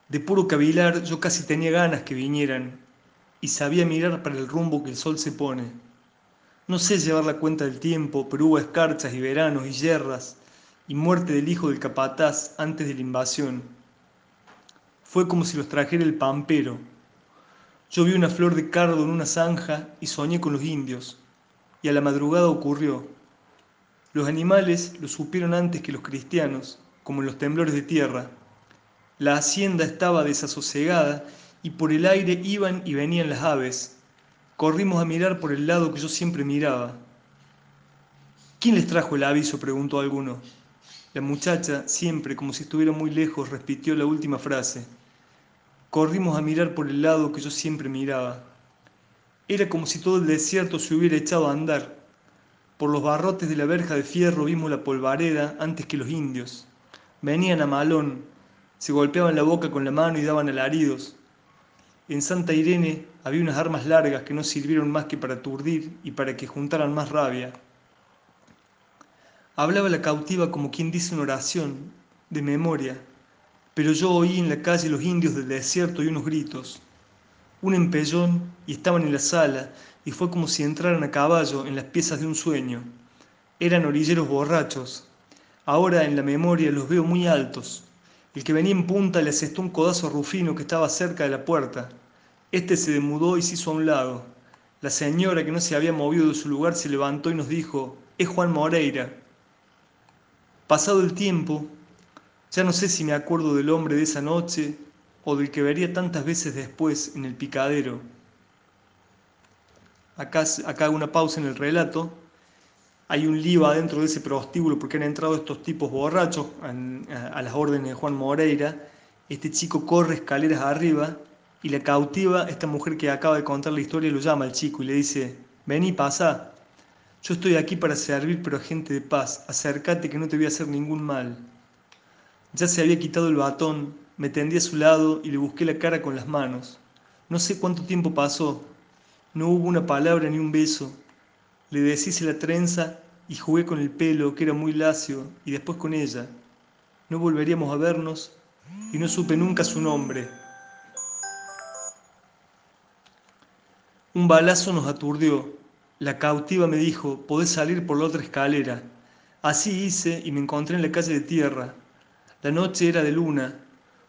De puro cavilar yo casi tenía ganas que vinieran y sabía mirar para el rumbo que el sol se pone. No sé llevar la cuenta del tiempo, pero hubo escarchas y veranos y yerras y muerte del hijo del capataz antes de la invasión. Fue como si los trajera el pampero. Yo vi una flor de cardo en una zanja y soñé con los indios. Y a la madrugada ocurrió. Los animales lo supieron antes que los cristianos, como en los temblores de tierra. La hacienda estaba desasosegada y por el aire iban y venían las aves. Corrimos a mirar por el lado que yo siempre miraba. ¿Quién les trajo el aviso? preguntó alguno. La muchacha, siempre como si estuviera muy lejos, repitió la última frase. Corrimos a mirar por el lado que yo siempre miraba. Era como si todo el desierto se hubiera echado a andar. Por los barrotes de la verja de fierro vimos la polvareda antes que los indios. Venían a malón, se golpeaban la boca con la mano y daban alaridos. En Santa Irene había unas armas largas que no sirvieron más que para aturdir y para que juntaran más rabia. Hablaba la cautiva como quien dice una oración, de memoria, pero yo oí en la calle los indios del desierto y unos gritos. Un empellón y estaban en la sala y fue como si entraran a caballo en las piezas de un sueño. Eran orilleros borrachos. Ahora en la memoria los veo muy altos. El que venía en punta le asestó un codazo a Rufino que estaba cerca de la puerta. Este se demudó y se hizo a un lado. La señora que no se había movido de su lugar se levantó y nos dijo, es Juan Moreira. Pasado el tiempo, ya no sé si me acuerdo del hombre de esa noche o del que vería tantas veces después en el picadero. Acá, hago una pausa en el relato. Hay un lío adentro de ese prostíbulo porque han entrado estos tipos borrachos a las órdenes de Juan Moreira. Este chico corre escaleras arriba y la cautiva, esta mujer que acaba de contar la historia, lo llama al chico y le dice, vení, pasa. Yo estoy aquí para servir, pero a gente de paz. Acércate que no te voy a hacer ningún mal. Ya se había quitado el batón, me tendí a su lado y le busqué la cara con las manos. No sé cuánto tiempo pasó. No hubo una palabra ni un beso. Le deshice la trenza y jugué con el pelo, que era muy lacio, y después con ella. No volveríamos a vernos y no supe nunca su nombre. Un balazo nos aturdió. La cautiva me dijo, podés salir por la otra escalera. Así hice y me encontré en la calle de tierra, la noche era de luna.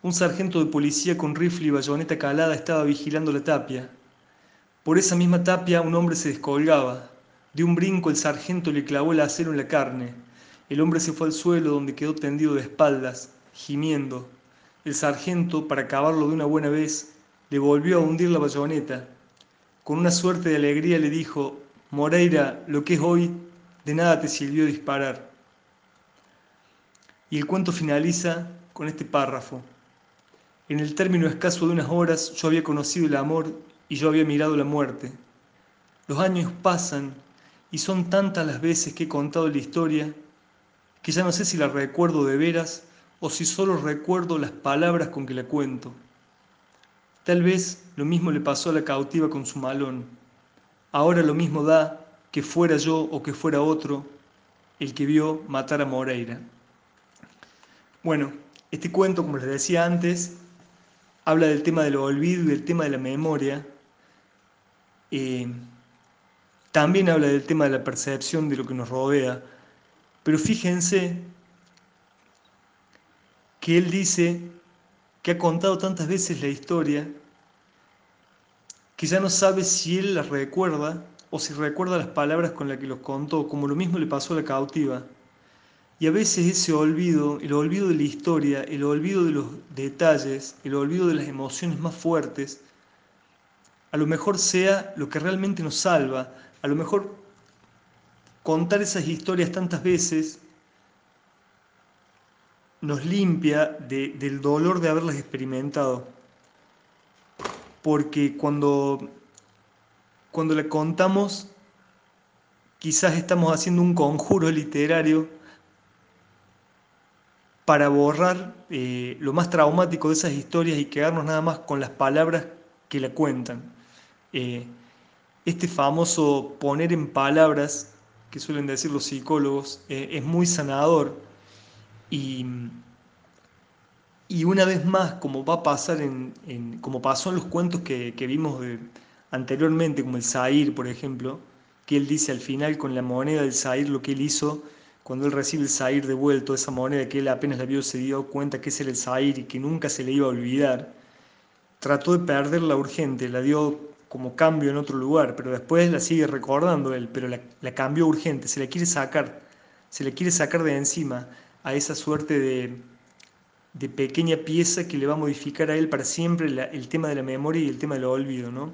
Un sargento de policía con rifle y bayoneta calada estaba vigilando la tapia. Por esa misma tapia un hombre se descolgaba. De un brinco el sargento le clavó el acero en la carne. El hombre se fue al suelo donde quedó tendido de espaldas, gimiendo. El sargento, para acabarlo de una buena vez, le volvió a hundir la bayoneta. Con una suerte de alegría le dijo, Moreira, lo que es hoy, de nada te sirvió disparar. Y el cuento finaliza con este párrafo. En el término escaso de unas horas yo había conocido el amor y yo había mirado la muerte. Los años pasan y son tantas las veces que he contado la historia que ya no sé si la recuerdo de veras o si solo recuerdo las palabras con que la cuento. Tal vez lo mismo le pasó a la cautiva con su malón. Ahora lo mismo da que fuera yo o que fuera otro el que vio matar a Moreira. Bueno, este cuento, como les decía antes, habla del tema del olvido y del tema de la memoria. Eh, también habla del tema de la percepción de lo que nos rodea. Pero fíjense que él dice que ha contado tantas veces la historia que ya no sabe si él la recuerda o si recuerda las palabras con las que los contó, como lo mismo le pasó a la cautiva. Y a veces ese olvido, el olvido de la historia, el olvido de los detalles, el olvido de las emociones más fuertes, a lo mejor sea lo que realmente nos salva, a lo mejor contar esas historias tantas veces nos limpia del dolor de haberlas experimentado. Porque cuando, cuando le contamos, quizás estamos haciendo un conjuro literario para borrar eh, lo más traumático de esas historias y quedarnos nada más con las palabras que la cuentan. Eh, este famoso poner en palabras, que suelen decir los psicólogos, eh, es muy sanador y, y, una vez más, como va a pasar en, como pasó en los cuentos que, vimos anteriormente, como el Zair, por ejemplo, que él dice al final con la moneda del Zair lo que él hizo cuando él recibe el Zair devuelto, esa moneda que él apenas la vio, se dio cuenta que es el Zair y que nunca se le iba a olvidar, trató de perderla urgente, la dio como cambio en otro lugar, pero después la sigue recordando él, pero la, la cambió urgente, se la quiere sacar, se le quiere sacar de encima a esa suerte de, de pequeña pieza que le va a modificar a él para siempre el tema de la memoria y el tema del olvido, ¿no?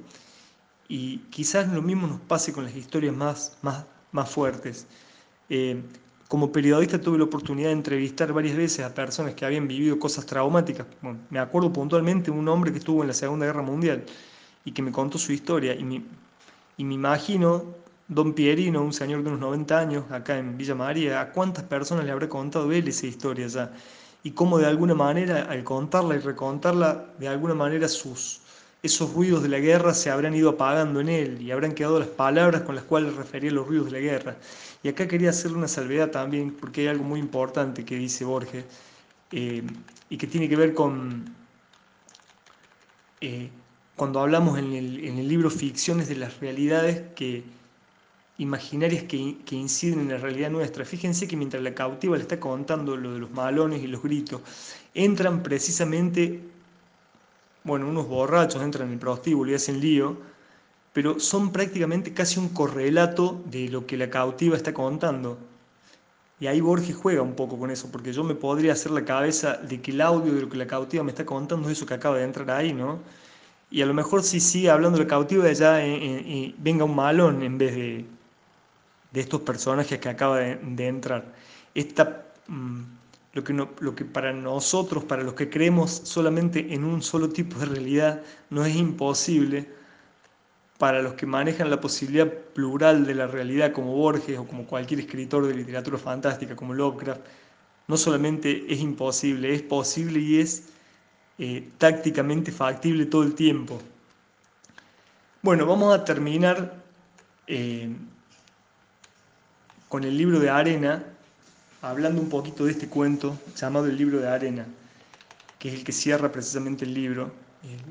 Y quizás lo mismo nos pase con las historias más, más, más fuertes. Eh, como periodista tuve la oportunidad de entrevistar varias veces a personas que habían vivido cosas traumáticas. me acuerdo puntualmente un hombre que estuvo en la Segunda Guerra Mundial y que me contó su historia. Y me, y me imagino, don Pierino, un señor de unos 90 años, acá en Villa María, a cuántas personas le habrá contado él esa historia ya. Y cómo de alguna manera, al contarla y recontarla, de alguna manera sus, esos ruidos de la guerra se habrán ido apagando en él y habrán quedado las palabras con las cuales refería los ruidos de la guerra. Y acá quería hacerle una salvedad también, porque hay algo muy importante que dice Borges, eh, y que tiene que ver con, eh, cuando hablamos en el, libro Ficciones de las realidades que, imaginarias que, que, inciden en la realidad nuestra. Fíjense que mientras la cautiva le está contando lo de los malones y los gritos, entran precisamente bueno, unos borrachos entran en el prostíbulo y hacen lío, pero son prácticamente casi un correlato de lo que la cautiva está contando. Y ahí Borges juega un poco con eso, porque yo me podría hacer la cabeza de que el audio de lo que la cautiva me está contando es eso que acaba de entrar ahí, ¿no? Y a lo mejor si sigue hablando de la cautiva allá eh, eh, eh, venga un malón en vez de, de estos personajes que acaba de, entrar. Esta mm, lo que, lo que para nosotros, para los que creemos solamente en un solo tipo de realidad, no es imposible, para los que manejan la posibilidad plural de la realidad como Borges o como cualquier escritor de literatura fantástica como Lovecraft, no solamente es imposible, es posible y es eh, tácticamente factible todo el tiempo. Bueno, vamos a terminar eh, con el libro de Arena, hablando un poquito de este cuento llamado El libro de arena, que es el que cierra precisamente el libro,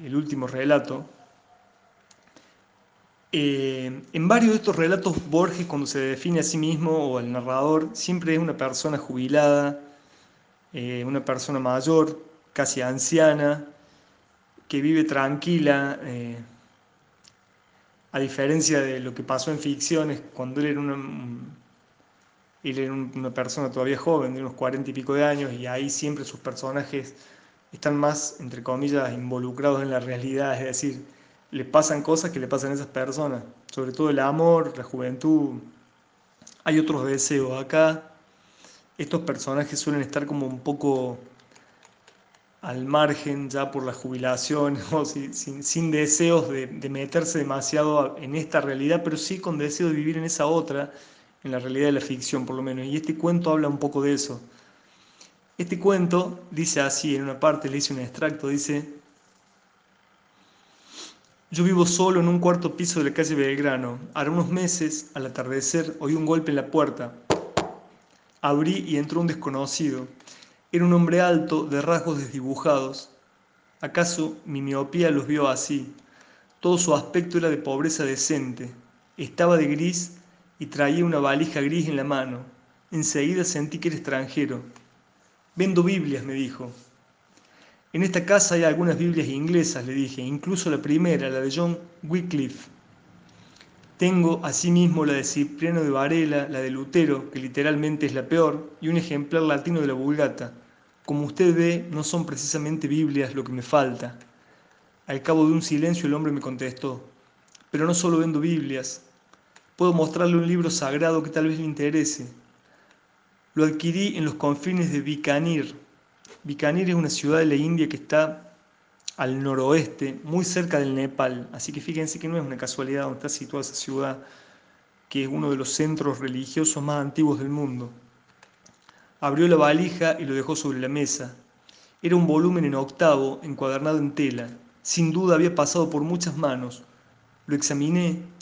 el, último relato. Eh, en varios de estos relatos, Borges, cuando se define a sí mismo o al narrador, siempre es una persona jubilada, eh, una persona mayor, casi anciana, que vive tranquila, eh, a diferencia de lo que pasó en ficciones, cuando él era una, él era una persona todavía joven, de unos cuarenta y pico de años, y ahí siempre sus personajes están más, entre comillas, involucrados en la realidad, es decir, le pasan cosas que le pasan a esas personas, sobre todo el amor, la juventud, hay otros deseos. Acá. Estos personajes suelen estar como un poco al margen ya por la jubilación o sin, deseos de, de meterse demasiado en esta realidad, pero sí con deseo de vivir en esa otra en la realidad de la ficción por lo menos. Y este cuento habla un poco de eso. Este cuento dice así, en una parte le hice un extracto, dice, yo vivo solo en un cuarto piso de la calle Belgrano. Hará unos meses, al atardecer, oí un golpe en la puerta. Abrí y entró un desconocido. Era un hombre alto, de rasgos desdibujados. ¿Acaso mi miopía los vio así? Todo su aspecto era de pobreza decente. Estaba de gris y traía una valija gris en la mano. Enseguida sentí que era extranjero. Vendo Biblias, me dijo. En esta casa hay algunas Biblias inglesas, le dije, incluso la primera, la de John Wycliffe. Tengo asimismo la de Cipriano de Varela, la de Lutero, que literalmente es la peor, y un ejemplar latino de la Vulgata. Como usted ve, no son precisamente Biblias lo que me falta. Al cabo de un silencio el hombre me contestó, pero no solo vendo Biblias, puedo mostrarle un libro sagrado que tal vez le interese. Lo adquirí en los confines de Bikanir. Bikanir es una ciudad de la India que está al noroeste, muy cerca del Nepal. Así que fíjense que no es una casualidad donde está situada esa ciudad, que es uno de los centros religiosos más antiguos del mundo. Abrió la valija y lo dejó sobre la mesa. Era un volumen en octavo, encuadernado en tela. Sin duda había pasado por muchas manos. Lo examiné.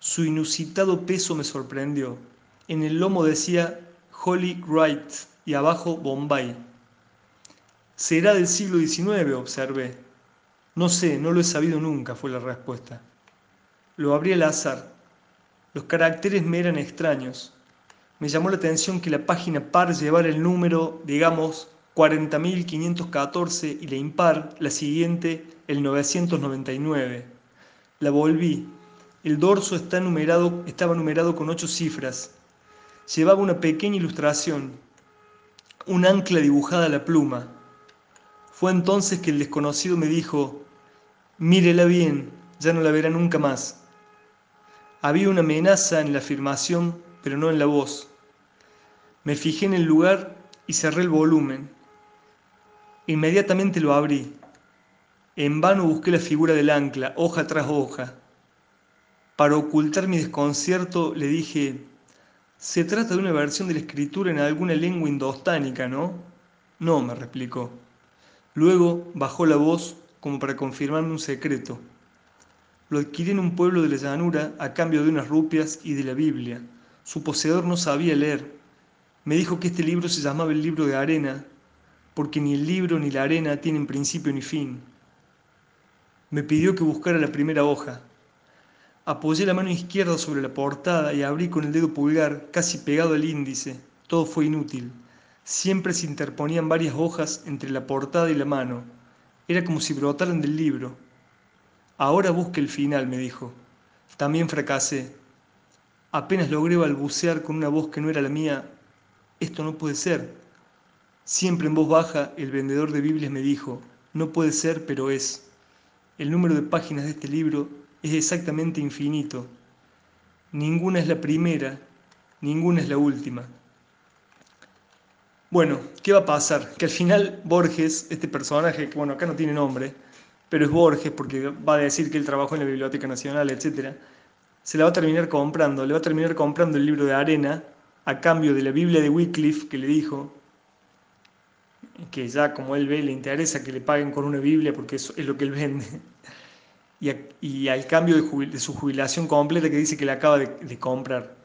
Su inusitado peso me sorprendió. En el lomo decía Holy Wright y abajo Bombay. Será del siglo XIX, observé. No sé, no lo he sabido nunca, fue la respuesta. Lo abrí al azar. Los caracteres me eran extraños. Me llamó la atención que la página par llevara el número, digamos, 40.514 y la impar, la siguiente, el 999. La volví. El dorso está numerado, estaba numerado con ocho cifras. Llevaba una pequeña ilustración, un ancla dibujada a la pluma. Fue entonces que el desconocido me dijo, Mírela bien, ya no la verá nunca más. Había una amenaza en la afirmación, pero no en la voz. Me fijé en el lugar y cerré el volumen. Inmediatamente lo abrí. En vano busqué la figura del ancla, hoja tras hoja. Para ocultar mi desconcierto le dije, se trata de una versión de la escritura en alguna lengua indostánica, ¿no? No, me replicó. Luego bajó la voz como para confirmarme un secreto. Lo adquirí en un pueblo de la llanura a cambio de unas rupias y de la Biblia. Su poseedor no sabía leer. Me dijo que este libro se llamaba el libro de arena, porque ni el libro ni la arena tienen principio ni fin. Me pidió que buscara la primera hoja. Apoyé la mano izquierda sobre la portada y abrí con el dedo pulgar, casi pegado al índice. Todo fue inútil. Siempre se interponían varias hojas entre la portada y la mano. Era como si brotaran del libro. Ahora busque el final, me dijo. También fracasé. Apenas logré balbucear con una voz que no era la mía. Esto no puede ser. Siempre en voz baja, el vendedor de Biblias me dijo, no puede ser, pero es. El número de páginas de este libro es exactamente infinito. Ninguna es la primera, ninguna es la última. Bueno, ¿qué va a pasar? Que al final Borges, este personaje, que bueno, acá no tiene nombre, pero es Borges porque va a decir que él trabajó en la Biblioteca Nacional, etc., se la va a terminar comprando, le va a terminar comprando el libro de Arena a cambio de la Biblia de Wycliffe que le dijo, que ya como él ve le interesa que le paguen con una Biblia porque eso es lo que él vende, y, al cambio de, su jubilación completa que dice que le acaba de comprar.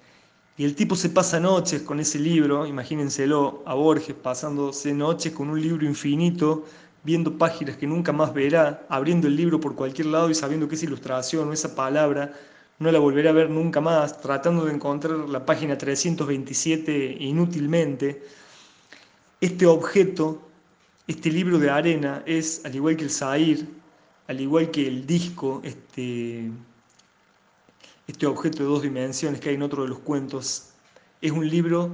Y el tipo se pasa noches con ese libro, imagínenselo a Borges pasándose noches con un libro infinito, viendo páginas que nunca más verá, abriendo el libro por cualquier lado y sabiendo que esa ilustración o esa palabra no la volverá a ver nunca más, tratando de encontrar la página 327 inútilmente. Este objeto, este libro de arena, es, al igual que el Zahir, al igual que el disco, este, este objeto de dos dimensiones que hay en otro de los cuentos, es un libro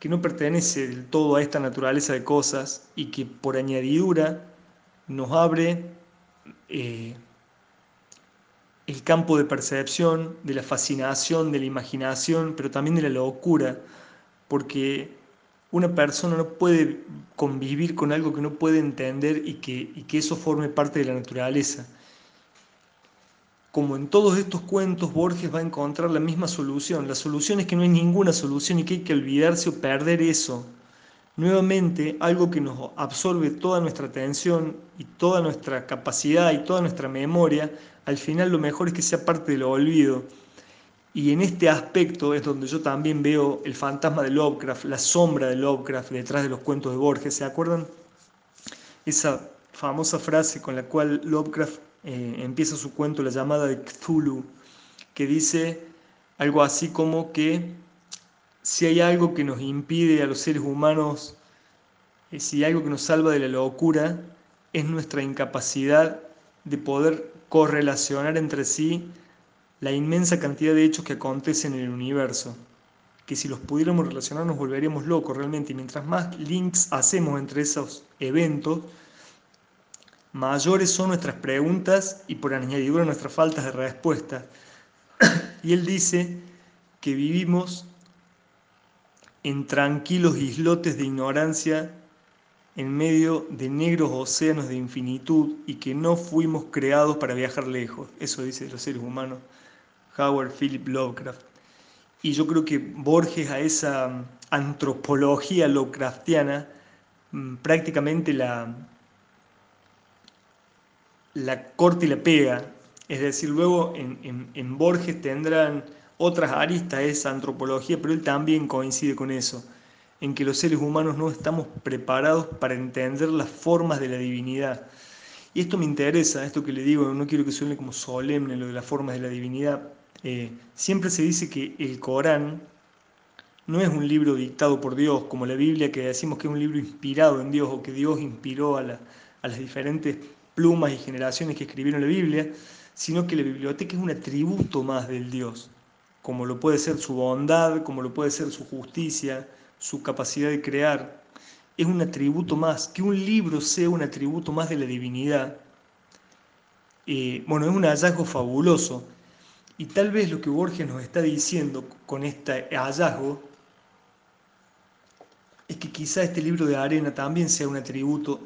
que no pertenece del todo a esta naturaleza de cosas y que por añadidura nos abre eh, el campo de percepción, de la fascinación, de la imaginación, pero también de la locura, porque una persona no puede convivir con algo que no puede entender y que, eso forme parte de la naturaleza como en todos estos cuentos, Borges va a encontrar la misma solución. La solución es que no hay ninguna solución y que hay que olvidarse o perder eso. Nuevamente, algo que nos absorbe toda nuestra atención y toda nuestra capacidad y toda nuestra memoria, al final lo mejor es que sea parte de lo olvido. Y en este aspecto es donde yo también veo el fantasma de Lovecraft, la sombra de Lovecraft detrás de los cuentos de Borges. ¿Se acuerdan? Esa famosa frase con la cual Lovecraft eh, empieza su cuento La llamada de Cthulhu, que dice algo así como que si hay algo que nos impide a los seres humanos, eh, si hay algo que nos salva de la locura, es nuestra incapacidad de poder correlacionar entre sí la inmensa cantidad de hechos que acontecen en el universo, que si los pudiéramos relacionar nos volveríamos locos realmente, y mientras más links hacemos entre esos eventos, mayores son nuestras preguntas y por añadidura nuestras faltas de respuesta. y él dice que vivimos en tranquilos islotes de ignorancia en medio de negros océanos de infinitud y que no fuimos creados para viajar lejos. Eso dice los seres humanos Howard Philip Lovecraft. Y yo creo que Borges a esa antropología Lovecraftiana mm, prácticamente la, la corte y la pega. Es decir, luego en, en Borges tendrán otras aristas esa antropología, pero él también coincide con eso en que los seres humanos no estamos preparados para entender las formas de la divinidad. Y esto me interesa, esto que le digo, no quiero que suene como solemne lo de las formas de la divinidad. Eh, siempre se dice que el Corán no es un libro dictado por Dios, como la Biblia, que decimos que es un libro inspirado en Dios o que Dios inspiró a, las diferentes plumas y generaciones que escribieron la Biblia, sino que la biblioteca es un atributo más del Dios, como lo puede ser su bondad, como lo puede ser su justicia, su capacidad de crear, es un atributo más, que un libro sea un atributo más de la divinidad. Eh, bueno, es un hallazgo fabuloso. Y tal vez lo que Borges nos está diciendo con este hallazgo es que quizá este libro de arena también sea un atributo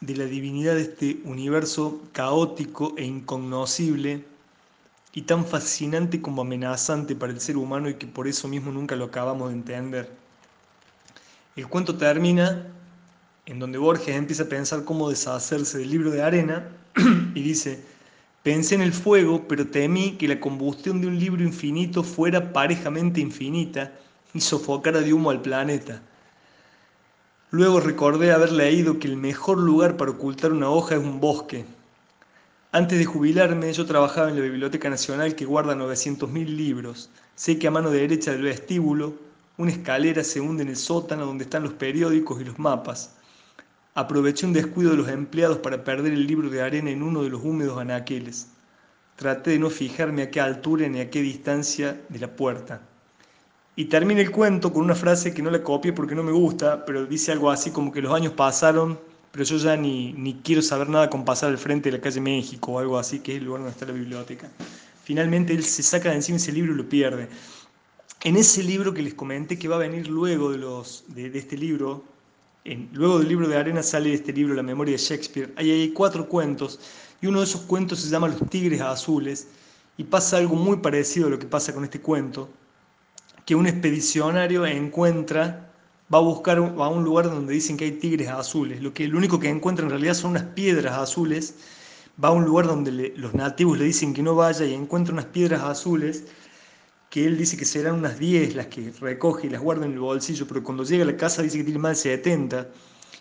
de la divinidad de este universo caótico e incognoscible y tan fascinante como amenazante para el ser humano y que por eso mismo nunca lo acabamos de entender. El cuento termina en donde Borges empieza a pensar cómo deshacerse del libro de arena y dice, pensé en el fuego, pero temí que la combustión de un libro infinito fuera parejamente infinita y sofocara de humo al planeta. Luego recordé haber leído que el mejor lugar para ocultar una hoja es un bosque. Antes de jubilarme yo trabajaba en la Biblioteca Nacional que guarda 900.000 libros. Sé que a mano derecha del vestíbulo una escalera se hunde en el sótano donde están los periódicos y los mapas. Aproveché un descuido de los empleados para perder el libro de arena en uno de los húmedos anaqueles. Traté de no fijarme a qué altura ni a qué distancia de la puerta. Y termina el cuento con una frase que no la copié porque no me gusta, pero dice algo así como que los años pasaron, pero yo ya ni, ni quiero saber nada con pasar al frente de la calle México o algo así, que es el lugar donde está la biblioteca. Finalmente él se saca de encima ese libro y lo pierde. En ese libro que les comenté que va a venir luego de, los, de, este libro, luego del libro de Arena sale este libro, La memoria de Shakespeare, ahí hay cuatro cuentos y uno de esos cuentos se llama Los Tigres Azules y pasa algo muy parecido a lo que pasa con este cuento, que un expedicionario encuentra, va a buscar a un lugar donde dicen que hay tigres azules, lo que lo único que encuentra en realidad son unas piedras azules, va a un lugar donde los nativos le dicen que no vaya y encuentra unas piedras azules que él dice que serán unas 10 las que recoge y las guarda en el bolsillo, pero cuando llega a la casa dice que tiene más de 70,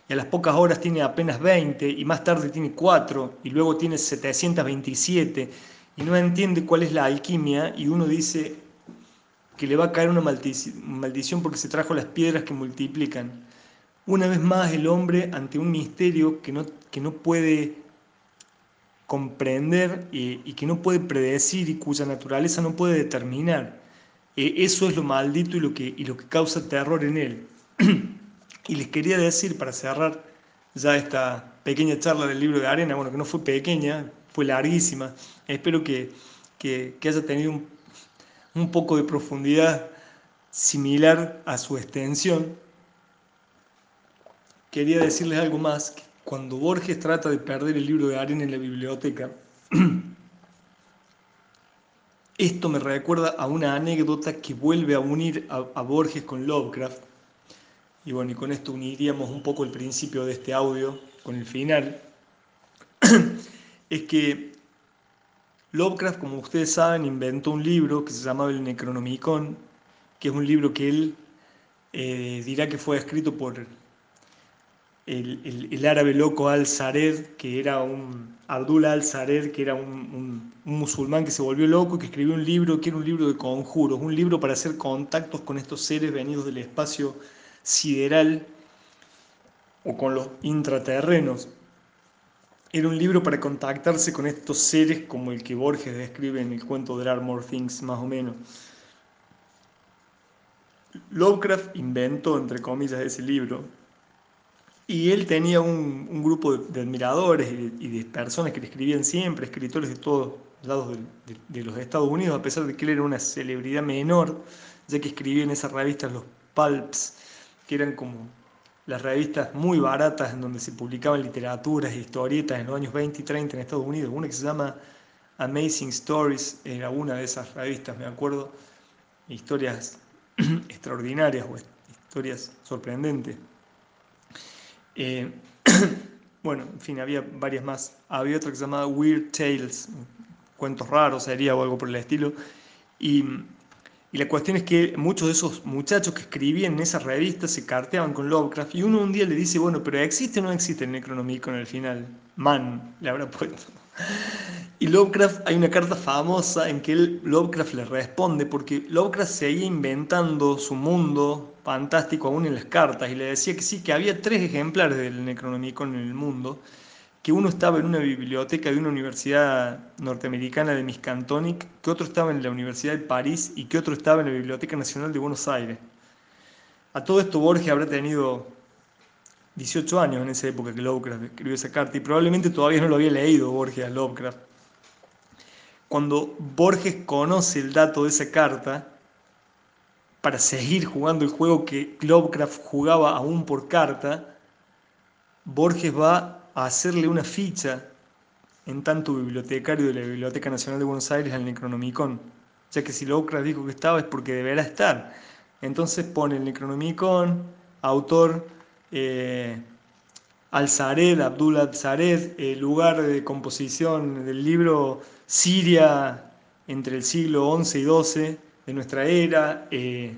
y a las pocas horas tiene apenas 20, y más tarde tiene 4, y luego tiene 727, y no entiende cuál es la alquimia, y uno dice que le va a caer una maldición porque se trajo las piedras que multiplican. Una vez más el hombre ante un misterio que no, que no puede comprender y, y que no puede predecir y cuya naturaleza no puede determinar. Eh, eso es lo maldito y lo, que, y lo que causa terror en él. y les quería decir, para cerrar ya esta pequeña charla del libro de arena, bueno, que no fue pequeña, fue larguísima, espero que, que, haya tenido un, un poco de profundidad similar a su extensión. Quería decirles algo más. Cuando Borges trata de perder el libro de arena en la biblioteca, Esto me recuerda a una anécdota que vuelve a unir a, Borges con Lovecraft. Y bueno, y con esto uniríamos un poco el principio de este audio con el final. es que Lovecraft, como ustedes saben, inventó un libro que se llamaba el Necronomicon, que es un libro que él eh, dirá que fue escrito por el, árabe loco al-Sared, que era un Abdul al-Sared, que era un, musulmán que se volvió loco y que escribió un libro que era un libro de conjuros, un libro para hacer contactos con estos seres venidos del espacio sideral o con los intraterrenos. era un libro para contactarse con estos seres como el que Borges describe en el cuento de More Things, más o menos. Lovecraft inventó, entre comillas, ese libro y él tenía un, grupo de, admiradores y de, personas que le escribían siempre, escritores de todos lados de, los Estados Unidos, a pesar de que él era una celebridad menor, ya que escribía en esas revistas los pulps, que eran como las revistas muy baratas en donde se publicaban literaturas e historietas en los años 20 y 30 en Estados Unidos. Una que se llama Amazing Stories era una de esas revistas, me acuerdo, historias extraordinarias o historias sorprendentes. Eh, bueno, en fin, había varias más. Había otra que se llamaba Weird Tales, cuentos raros sería o algo por el estilo. Y, la cuestión es que muchos de esos muchachos que escribían en esas revistas se carteaban con Lovecraft y uno un día le dice, bueno, pero ¿existe o no existe el Necronomicon el final? Man, le habrá puesto. Y Lovecraft, hay una carta famosa en que Lovecraft le responde, porque Lovecraft seguía inventando su mundo fantástico aún en las cartas, y le decía que sí, que había tres ejemplares del Necronomicon en el mundo, que uno estaba en una biblioteca de una universidad norteamericana de Miskatonic, que otro estaba en la Universidad de París y que otro estaba en la Biblioteca Nacional de Buenos Aires. A todo esto Borges habrá tenido 18 años en esa época que Lovecraft escribió esa carta y probablemente todavía no lo había leído Borges a Lovecraft. Cuando Borges conoce el dato de esa carta, para seguir jugando el juego que Lovecraft jugaba aún por carta, Borges va a hacerle una ficha en tanto bibliotecario de la Biblioteca Nacional de Buenos Aires al Necronomicon, ya que si Lovecraft dijo que estaba es porque deberá estar. Entonces pone el Necronomicon, autor eh, Al-Zared, Abdul Al-Zared, lugar de composición del libro Siria entre el siglo XI y XII de nuestra era, eh,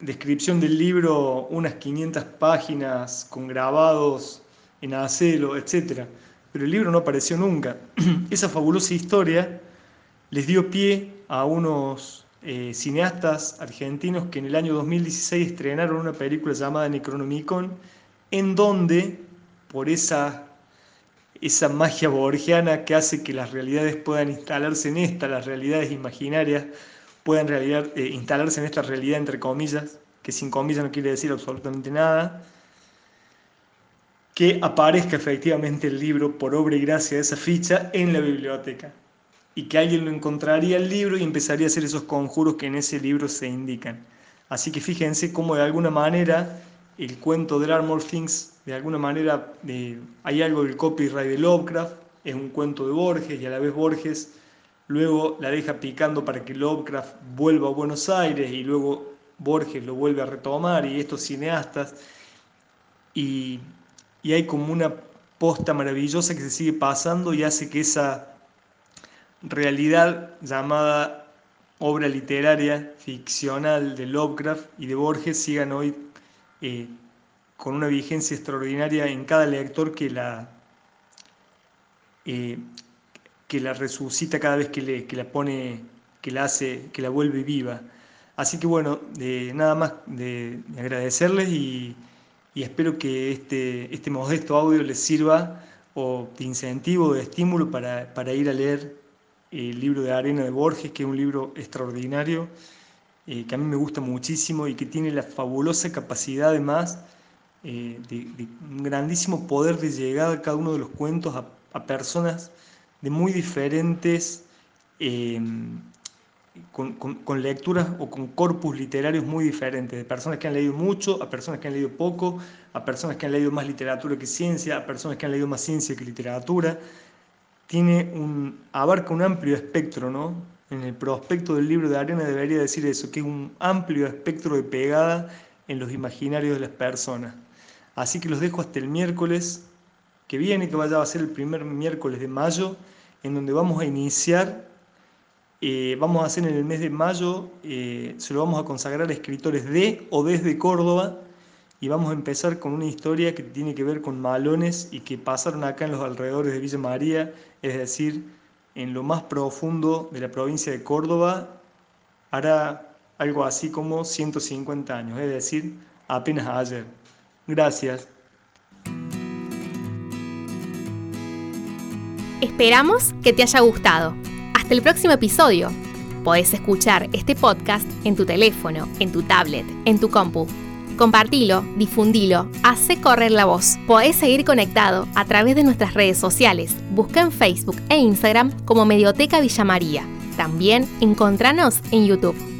descripción del libro, unas 500 páginas con grabados en acero, etc. Pero el libro no apareció nunca. Esa fabulosa historia les dio pie a unos eh, cineastas argentinos que en el año 2016 estrenaron una película llamada Necronomicon, en donde, por esa, esa magia borgiana que hace que las realidades puedan instalarse en esta, las realidades imaginarias puedan realidad, eh, instalarse en esta realidad entre comillas, que sin comillas no quiere decir absolutamente nada, que aparezca efectivamente el libro por obra y gracia de esa ficha en la biblioteca y que alguien lo encontraría el libro y empezaría a hacer esos conjuros que en ese libro se indican. Así que fíjense cómo de alguna manera el cuento del Armor Things, de alguna manera eh, hay algo del copyright de Lovecraft, es un cuento de Borges y a la vez Borges luego la deja picando para que Lovecraft vuelva a Buenos Aires y luego Borges lo vuelve a retomar y estos cineastas. Y, y hay como una posta maravillosa que se sigue pasando y hace que esa realidad llamada obra literaria ficcional de Lovecraft y de Borges sigan hoy eh, con una vigencia extraordinaria en cada lector que la, eh, que la resucita cada vez que, le, la pone, que la hace, que la vuelve viva. Así que bueno, nada más de, agradecerles y, espero que este, este modesto audio les sirva o de incentivo, de estímulo para, para ir a leer el libro de Arena de Borges, que es un libro extraordinario, eh, que a mí me gusta muchísimo y que tiene la fabulosa capacidad además eh, de, un grandísimo poder de llegada a cada uno de los cuentos a, personas de muy diferentes, em, con, lecturas o con corpus literarios muy diferentes, de personas que han leído mucho, a personas que han leído poco, a personas que han leído más literatura que ciencia, a personas que han leído más ciencia que literatura tiene un, abarca un amplio espectro, ¿no? En el prospecto del libro de Arena debería decir eso, que es un amplio espectro de pegada en los imaginarios de las personas. Así que los dejo hasta el miércoles que viene, que vaya a ser el primer miércoles de mayo, en donde vamos a iniciar, eh, vamos a hacer en el mes de mayo, eh, se lo vamos a consagrar a escritores de o desde Córdoba, y vamos a empezar con una historia que tiene que ver con malones y que pasaron acá en los alrededores de Villa María, es decir, en lo más profundo de la provincia de Córdoba, hará algo así como 150 años, es decir, apenas ayer. Gracias. Esperamos que te haya gustado. Hasta el próximo episodio. Podés escuchar este podcast en tu teléfono, en tu tablet, en tu compu. Compartilo, difundilo, hace correr la voz. Podés seguir conectado a través de nuestras redes sociales. Busca en Facebook e Instagram como Medioteca Villa María. También encontranos en YouTube.